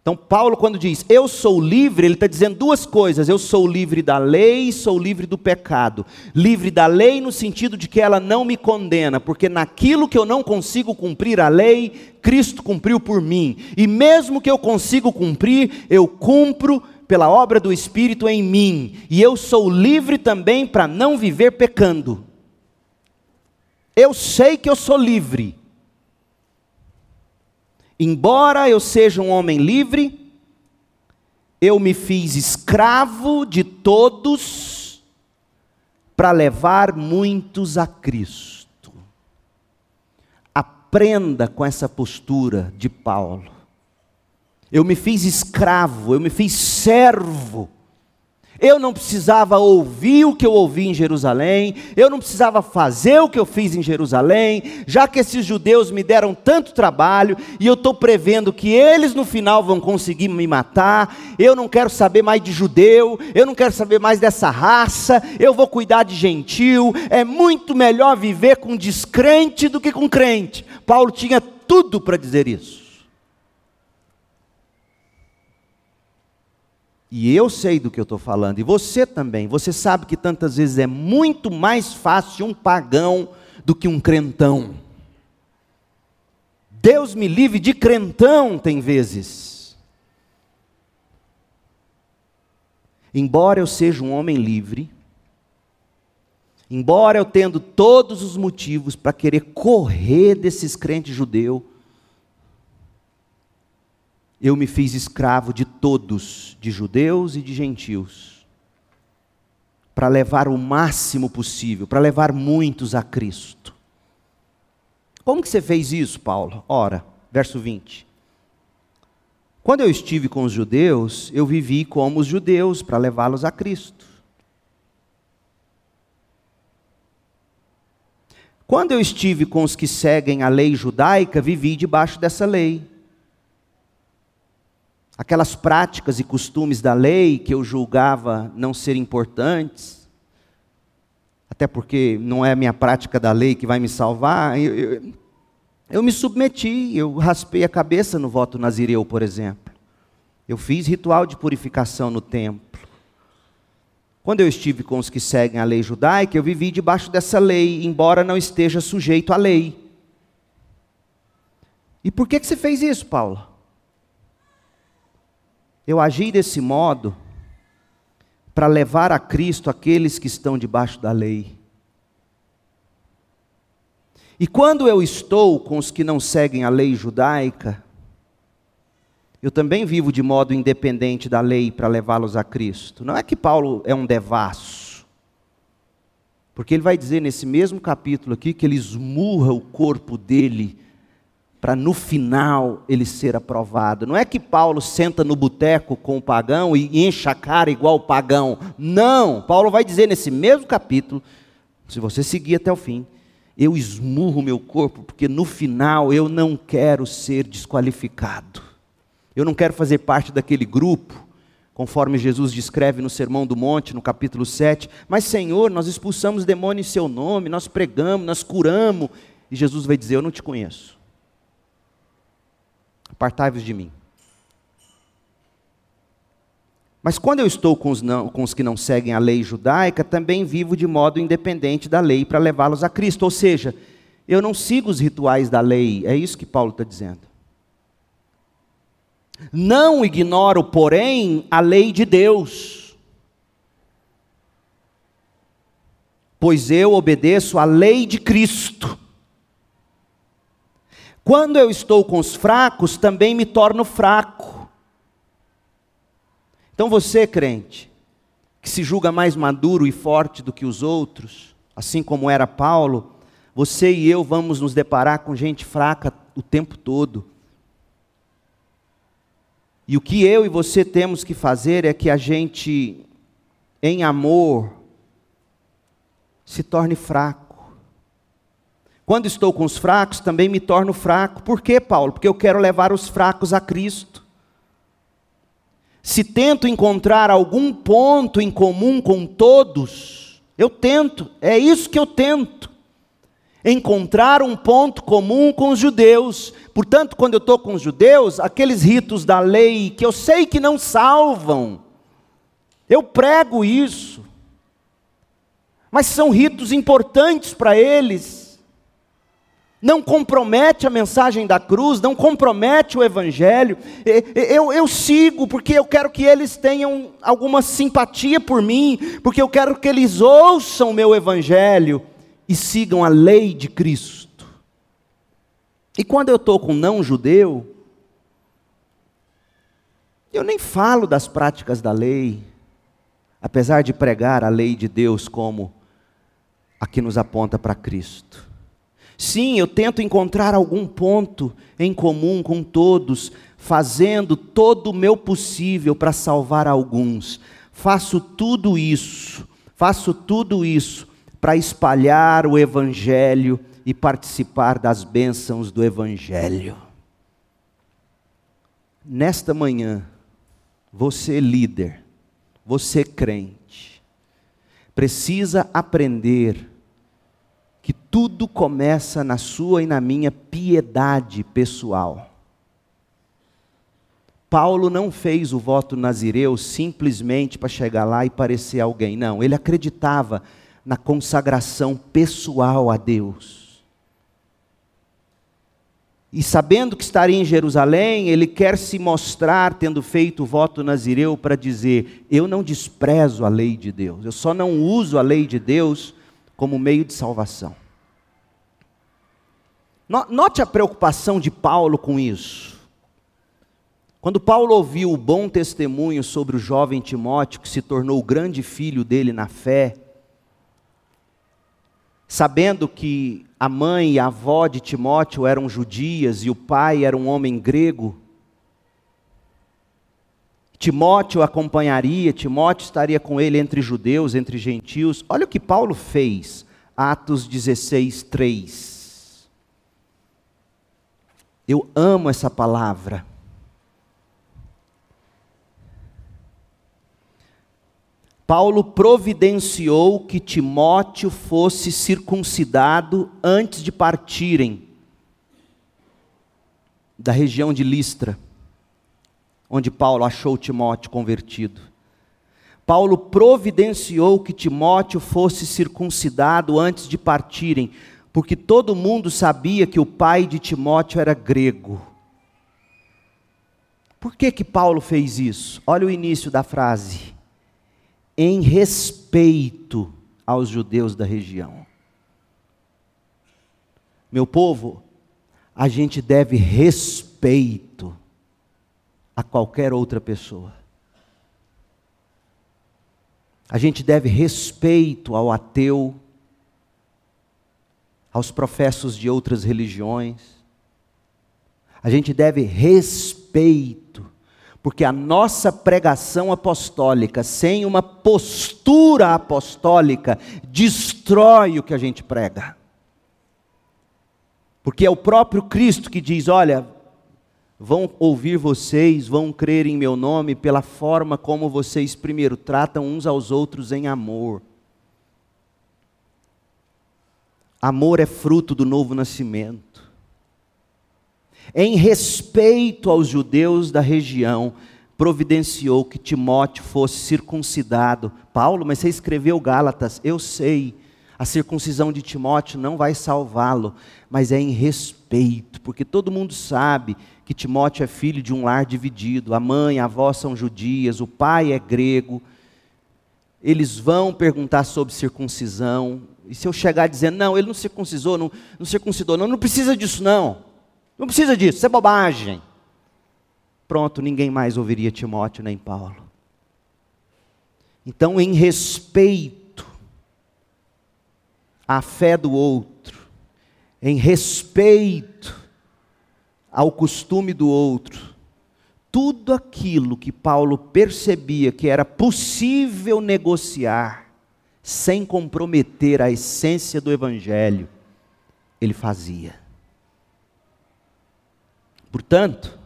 Então, Paulo, quando diz eu sou livre, ele está dizendo duas coisas: eu sou livre da lei e sou livre do pecado. Livre da lei no sentido de que ela não me condena, porque naquilo que eu não consigo cumprir a lei, Cristo cumpriu por mim. E mesmo que eu consiga cumprir, eu cumpro pela obra do Espírito em mim. E eu sou livre também para não viver pecando. Eu sei que eu sou livre. Embora eu seja um homem livre, eu me fiz escravo de todos para levar muitos a Cristo. Aprenda com essa postura de Paulo. Eu me fiz escravo, eu me fiz servo eu não precisava ouvir o que eu ouvi em Jerusalém, eu não precisava fazer o que eu fiz em Jerusalém, já que esses judeus me deram tanto trabalho e eu estou prevendo que eles no final vão conseguir me matar. Eu não quero saber mais de judeu, eu não quero saber mais dessa raça, eu vou cuidar de gentil. É muito melhor viver com descrente do que com crente. Paulo tinha tudo para dizer isso. E eu sei do que eu estou falando, e você também. Você sabe que tantas vezes é muito mais fácil um pagão do que um crentão. Deus me livre de crentão, tem vezes. Embora eu seja um homem livre, embora eu tendo todos os motivos para querer correr desses crentes judeus, eu me fiz escravo de todos, de judeus e de gentios, para levar o máximo possível, para levar muitos a Cristo. Como que você fez isso, Paulo? Ora, verso 20. Quando eu estive com os judeus, eu vivi como os judeus para levá-los a Cristo. Quando eu estive com os que seguem a lei judaica, vivi debaixo dessa lei. Aquelas práticas e costumes da lei que eu julgava não ser importantes, até porque não é a minha prática da lei que vai me salvar, eu, eu, eu me submeti, eu raspei a cabeça no voto nazireu, por exemplo. Eu fiz ritual de purificação no templo. Quando eu estive com os que seguem a lei judaica, eu vivi debaixo dessa lei, embora não esteja sujeito à lei. E por que, que você fez isso, Paulo? Eu agi desse modo para levar a Cristo aqueles que estão debaixo da lei. E quando eu estou com os que não seguem a lei judaica, eu também vivo de modo independente da lei para levá-los a Cristo. Não é que Paulo é um devasso, porque ele vai dizer nesse mesmo capítulo aqui que ele esmurra o corpo dele para no final ele ser aprovado. Não é que Paulo senta no boteco com o pagão e enche a cara igual o pagão. Não, Paulo vai dizer nesse mesmo capítulo, se você seguir até o fim, eu esmurro meu corpo, porque no final eu não quero ser desqualificado. Eu não quero fazer parte daquele grupo, conforme Jesus descreve no Sermão do Monte, no capítulo 7. Mas, Senhor, nós expulsamos demônios em Seu nome, nós pregamos, nós curamos. E Jesus vai dizer: Eu não te conheço. Apartai-vos de mim. Mas quando eu estou com os, não, com os, que não seguem a lei judaica, também vivo de modo independente da lei para levá-los a Cristo. Ou seja, eu não sigo os rituais da lei. É isso que Paulo está dizendo. Não ignoro, porém, a lei de Deus. Pois eu obedeço à lei de Cristo. Quando eu estou com os fracos, também me torno fraco então você, crente, que se julga mais maduro e forte do que os outros, assim como era Paulo, você e eu vamos nos deparar com gente fraca o tempo todo. E o que eu e você temos que fazer é que a gente, em amor, se torne fraco. Quando estou com os fracos, também me torno fraco. Por quê, Paulo? Porque eu quero levar os fracos a Cristo se tento encontrar algum ponto em comum com todos, eu tento, é isso que eu tento. Encontrar um ponto comum com os judeus. Portanto, quando eu estou com os judeus, aqueles ritos da lei que eu sei que não salvam, eu prego isso. Mas são ritos importantes para eles não compromete a mensagem da cruz, não compromete o Evangelho. Eu, eu sigo porque eu quero que eles tenham alguma simpatia por mim, porque eu quero que eles ouçam o meu Evangelho e sigam a lei de Cristo. E quando eu estou com não judeu, eu nem falo das práticas da lei, apesar de pregar a lei de Deus como a que nos aponta para Cristo. Sim, eu tento encontrar algum ponto em comum com todos, fazendo todo o meu possível para salvar alguns. Faço tudo isso, faço tudo isso para espalhar o Evangelho e participar das bênçãos do Evangelho. Nesta manhã, você líder, você crente, precisa aprender tudo começa na sua e na minha piedade pessoal. Paulo não fez o voto nazireu simplesmente para chegar lá e parecer alguém, não, ele acreditava na consagração pessoal a Deus. E sabendo que estaria em Jerusalém, ele quer se mostrar, tendo feito o voto nazireu, para dizer: Eu não desprezo a lei de Deus, eu só não uso a lei de Deus como meio de salvação. Note a preocupação de Paulo com isso. Quando Paulo ouviu o bom testemunho sobre o jovem Timóteo, que se tornou o grande filho dele na fé, sabendo que a mãe e a avó de Timóteo eram judias e o pai era um homem grego, Timóteo acompanharia, Timóteo estaria com ele entre judeus, entre gentios. Olha o que Paulo fez, Atos 16, 3. Eu amo essa palavra. Paulo providenciou que Timóteo fosse circuncidado antes de partirem da região de Listra, onde Paulo achou Timóteo convertido. Paulo providenciou que Timóteo fosse circuncidado antes de partirem, porque todo mundo sabia que o pai de Timóteo era grego. Por que que Paulo fez isso? Olha o início da frase em respeito aos judeus da região. Meu povo, a gente deve respeito a qualquer outra pessoa. A gente deve respeito ao ateu, aos professos de outras religiões. A gente deve respeito porque a nossa pregação apostólica, sem uma postura apostólica, destrói o que a gente prega. Porque é o próprio Cristo que diz: olha, vão ouvir vocês, vão crer em meu nome pela forma como vocês primeiro tratam uns aos outros em amor. Amor é fruto do novo nascimento em respeito aos judeus da região, providenciou que Timóteo fosse circuncidado. Paulo, mas você escreveu Gálatas, eu sei. A circuncisão de Timóteo não vai salvá-lo, mas é em respeito, porque todo mundo sabe que Timóteo é filho de um lar dividido. A mãe, a avó são judias, o pai é grego. Eles vão perguntar sobre circuncisão. E se eu chegar dizendo, não, ele não circuncisou, não, não circuncidou, não, não precisa disso não. Não precisa disso, isso é bobagem. Pronto, ninguém mais ouviria Timóteo nem Paulo. Então, em respeito à fé do outro, em respeito ao costume do outro, tudo aquilo que Paulo percebia que era possível negociar, sem comprometer a essência do Evangelho, ele fazia. Portanto,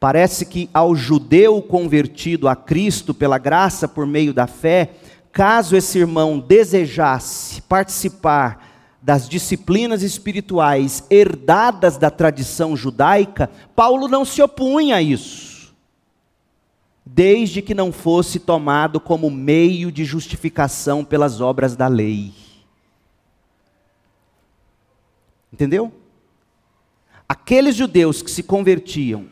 parece que ao judeu convertido a Cristo pela graça por meio da fé, caso esse irmão desejasse participar das disciplinas espirituais herdadas da tradição judaica, Paulo não se opunha a isso, desde que não fosse tomado como meio de justificação pelas obras da lei. Entendeu? aqueles judeus que se convertiam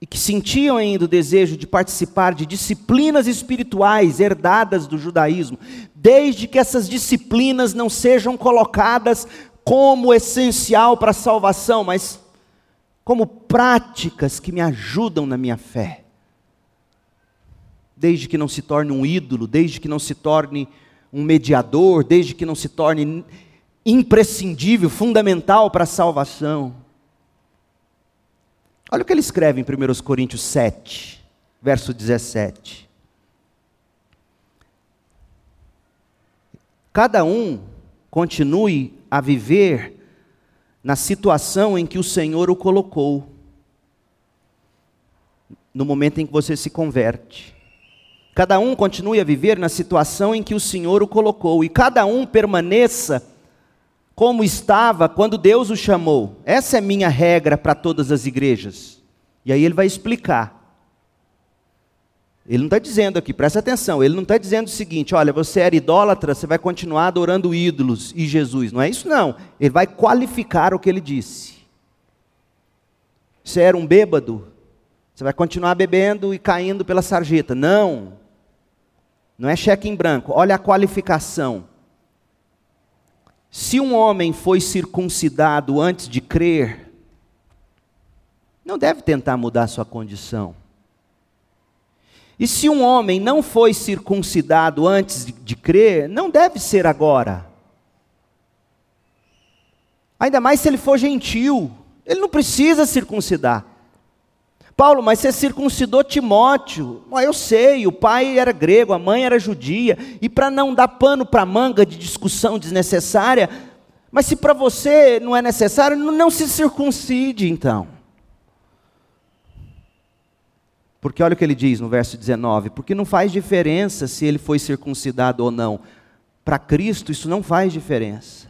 e que sentiam ainda o desejo de participar de disciplinas espirituais herdadas do judaísmo, desde que essas disciplinas não sejam colocadas como essencial para a salvação, mas como práticas que me ajudam na minha fé. Desde que não se torne um ídolo, desde que não se torne um mediador, desde que não se torne imprescindível, fundamental para a salvação. Olha o que ele escreve em 1 Coríntios 7, verso 17. Cada um continue a viver na situação em que o Senhor o colocou, no momento em que você se converte. Cada um continue a viver na situação em que o Senhor o colocou, e cada um permaneça como estava quando Deus o chamou. Essa é minha regra para todas as igrejas. E aí ele vai explicar. Ele não está dizendo aqui, presta atenção, ele não está dizendo o seguinte: olha, você era idólatra, você vai continuar adorando ídolos e Jesus. Não é isso, não. Ele vai qualificar o que ele disse. Você era um bêbado, você vai continuar bebendo e caindo pela sarjeta. Não. Não é cheque em branco. Olha a qualificação. Se um homem foi circuncidado antes de crer, não deve tentar mudar sua condição. E se um homem não foi circuncidado antes de, crer, não deve ser agora. Ainda mais se ele for gentil. Ele não precisa circuncidar. Paulo, mas você circuncidou Timóteo. Ah, eu sei, o pai era grego, a mãe era judia. E para não dar pano para manga de discussão desnecessária, mas se para você não é necessário, não se circuncide então. Porque olha o que ele diz no verso 19: porque não faz diferença se ele foi circuncidado ou não. Para Cristo isso não faz diferença.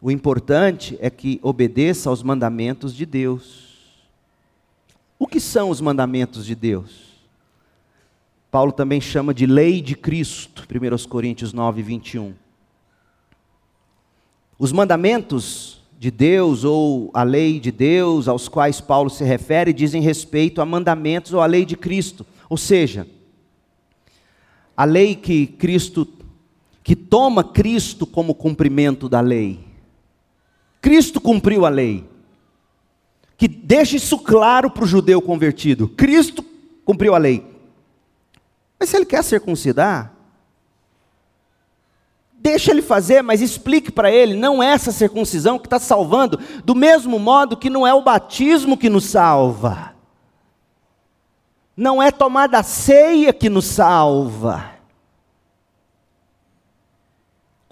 O importante é que obedeça aos mandamentos de Deus. O que são os mandamentos de Deus? Paulo também chama de lei de Cristo, 1 Coríntios 9, 21. Os mandamentos de Deus ou a lei de Deus aos quais Paulo se refere dizem respeito a mandamentos ou a lei de Cristo. Ou seja, a lei que Cristo que toma Cristo como cumprimento da lei. Cristo cumpriu a lei. Que deixa isso claro para o judeu convertido. Cristo cumpriu a lei. Mas se ele quer circuncidar, deixa ele fazer, mas explique para ele, não é essa circuncisão que está salvando, do mesmo modo que não é o batismo que nos salva. Não é tomar da ceia que nos salva.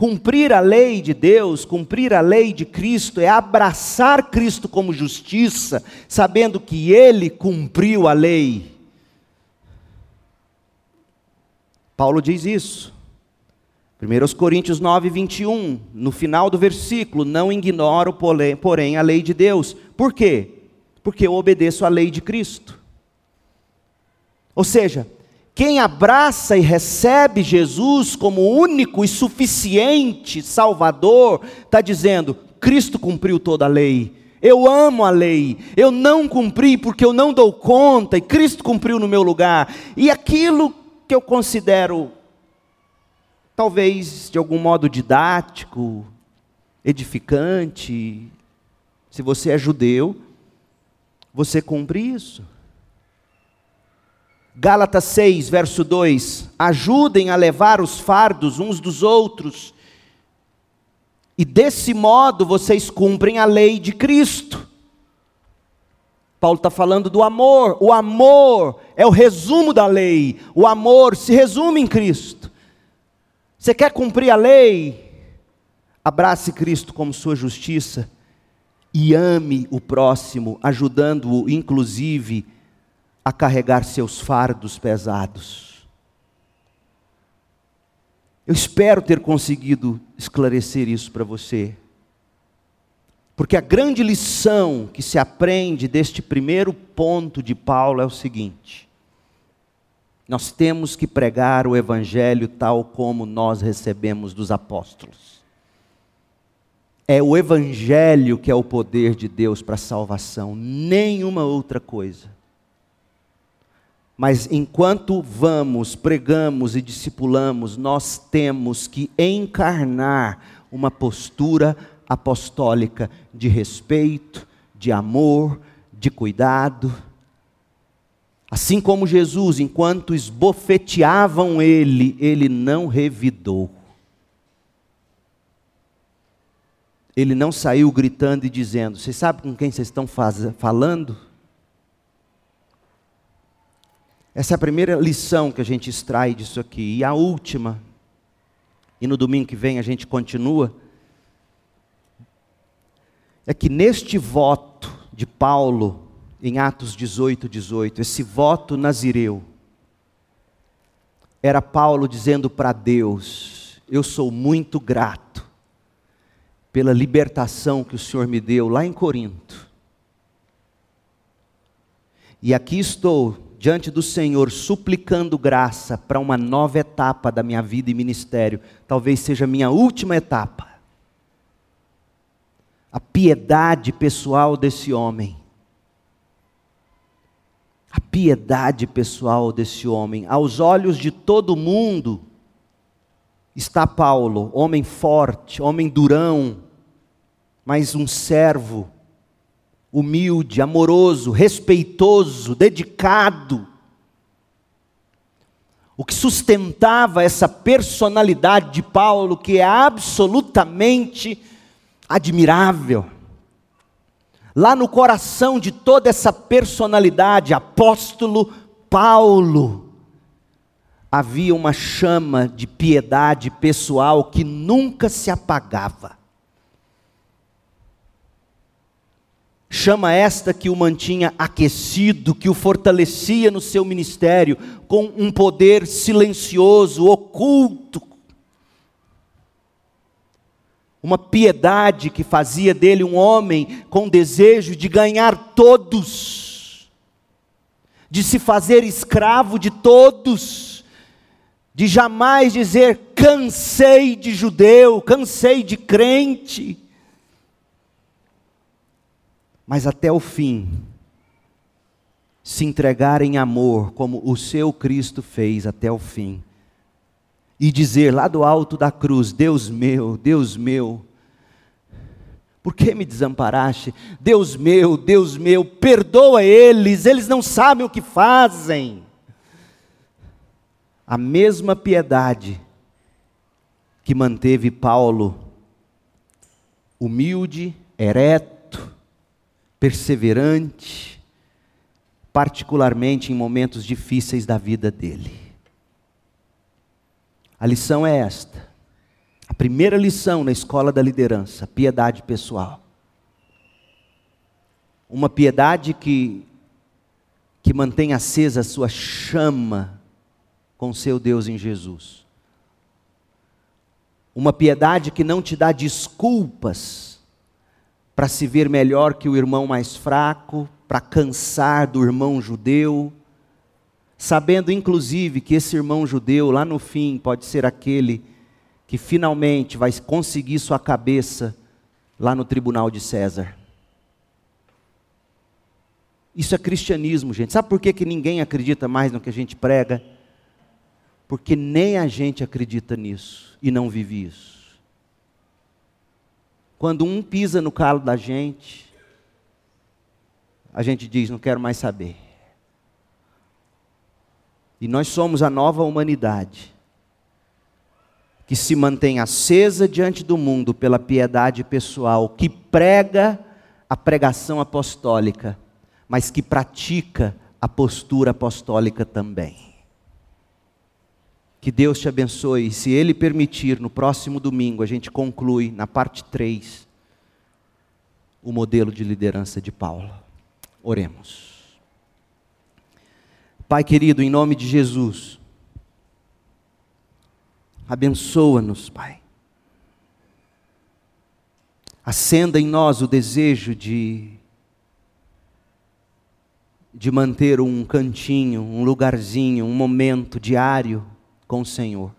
Cumprir a lei de Deus, cumprir a lei de Cristo, é abraçar Cristo como justiça, sabendo que Ele cumpriu a lei. Paulo diz isso. 1 Coríntios 9, 21, no final do versículo, não ignoro, porém, a lei de Deus. Por quê? Porque eu obedeço à lei de Cristo. Ou seja, quem abraça e recebe Jesus como único e suficiente Salvador, está dizendo: Cristo cumpriu toda a lei. Eu amo a lei, eu não cumpri porque eu não dou conta, e Cristo cumpriu no meu lugar. E aquilo que eu considero, talvez de algum modo didático, edificante, se você é judeu, você cumpre isso. Gálatas 6, verso 2: Ajudem a levar os fardos uns dos outros, e desse modo vocês cumprem a lei de Cristo. Paulo está falando do amor, o amor é o resumo da lei, o amor se resume em Cristo. Você quer cumprir a lei? Abrace Cristo como sua justiça e ame o próximo, ajudando-o, inclusive, a carregar seus fardos pesados. Eu espero ter conseguido esclarecer isso para você. Porque a grande lição que se aprende deste primeiro ponto de Paulo é o seguinte: nós temos que pregar o Evangelho tal como nós recebemos dos apóstolos. É o Evangelho que é o poder de Deus para a salvação, nenhuma outra coisa. Mas enquanto vamos, pregamos e discipulamos, nós temos que encarnar uma postura apostólica de respeito, de amor, de cuidado. Assim como Jesus, enquanto esbofeteavam ele, ele não revidou. Ele não saiu gritando e dizendo: Vocês sabem com quem vocês estão falando? Essa é a primeira lição que a gente extrai disso aqui. E a última, e no domingo que vem a gente continua, é que neste voto de Paulo, em Atos 18, 18, esse voto nazireu, era Paulo dizendo para Deus: Eu sou muito grato pela libertação que o Senhor me deu lá em Corinto. E aqui estou diante do Senhor, suplicando graça para uma nova etapa da minha vida e ministério, talvez seja a minha última etapa. A piedade pessoal desse homem. A piedade pessoal desse homem, aos olhos de todo mundo, está Paulo, homem forte, homem durão, mas um servo humilde, amoroso, respeitoso, dedicado. O que sustentava essa personalidade de Paulo, que é absolutamente admirável. Lá no coração de toda essa personalidade, apóstolo Paulo, havia uma chama de piedade pessoal que nunca se apagava. Chama esta que o mantinha aquecido, que o fortalecia no seu ministério, com um poder silencioso, oculto. Uma piedade que fazia dele um homem com desejo de ganhar todos, de se fazer escravo de todos, de jamais dizer cansei de judeu, cansei de crente mas até o fim, se entregar em amor, como o seu Cristo fez até o fim, e dizer lá do alto da cruz: Deus meu, Deus meu, por que me desamparaste? Deus meu, Deus meu, perdoa eles, eles não sabem o que fazem. A mesma piedade que manteve Paulo humilde, ereto, perseverante, particularmente em momentos difíceis da vida dele. A lição é esta. A primeira lição na escola da liderança, piedade pessoal. Uma piedade que que mantém acesa a sua chama com seu Deus em Jesus. Uma piedade que não te dá desculpas para se ver melhor que o irmão mais fraco, para cansar do irmão judeu, sabendo inclusive que esse irmão judeu lá no fim pode ser aquele que finalmente vai conseguir sua cabeça lá no tribunal de César. Isso é cristianismo, gente. Sabe por que, que ninguém acredita mais no que a gente prega? Porque nem a gente acredita nisso e não vive isso. Quando um pisa no calo da gente, a gente diz: não quero mais saber. E nós somos a nova humanidade, que se mantém acesa diante do mundo pela piedade pessoal, que prega a pregação apostólica, mas que pratica a postura apostólica também. Que Deus te abençoe. E se Ele permitir, no próximo domingo a gente conclui na parte 3 o modelo de liderança de Paulo. Oremos. Pai querido, em nome de Jesus, abençoa-nos, Pai. Acenda em nós o desejo de de manter um cantinho, um lugarzinho, um momento diário com o Senhor.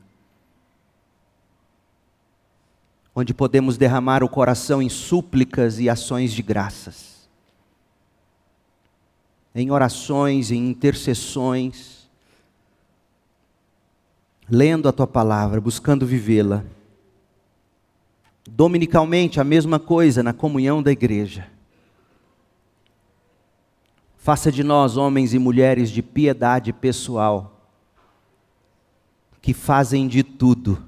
Onde podemos derramar o coração em súplicas e ações de graças, em orações, em intercessões, lendo a tua palavra, buscando vivê-la. Dominicalmente, a mesma coisa na comunhão da igreja. Faça de nós homens e mulheres de piedade pessoal que fazem de tudo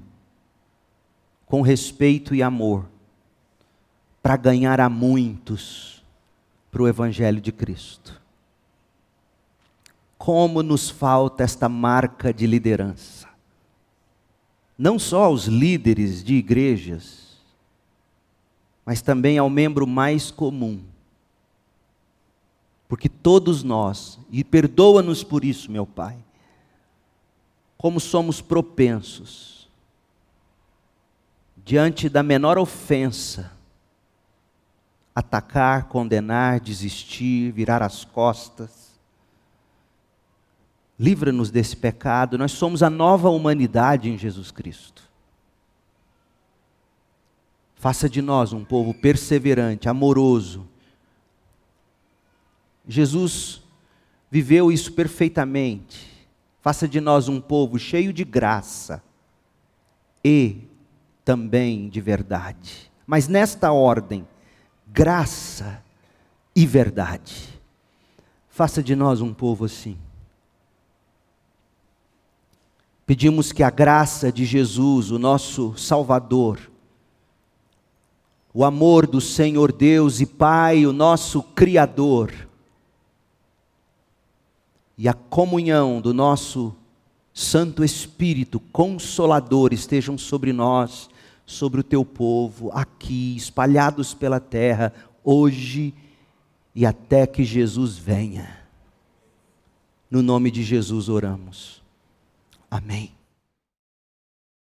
com respeito e amor para ganhar a muitos para o Evangelho de Cristo. Como nos falta esta marca de liderança. Não só aos líderes de igrejas, mas também ao membro mais comum. Porque todos nós, e perdoa-nos por isso, meu Pai, como somos propensos, diante da menor ofensa, atacar, condenar, desistir, virar as costas. Livra-nos desse pecado, nós somos a nova humanidade em Jesus Cristo. Faça de nós um povo perseverante, amoroso. Jesus viveu isso perfeitamente Faça de nós um povo cheio de graça e também de verdade. Mas nesta ordem, graça e verdade. Faça de nós um povo assim. Pedimos que a graça de Jesus, o nosso Salvador, o amor do Senhor Deus e Pai, o nosso Criador, e a comunhão do nosso Santo Espírito Consolador estejam sobre nós, sobre o teu povo, aqui, espalhados pela terra, hoje e até que Jesus venha. No nome de Jesus oramos. Amém.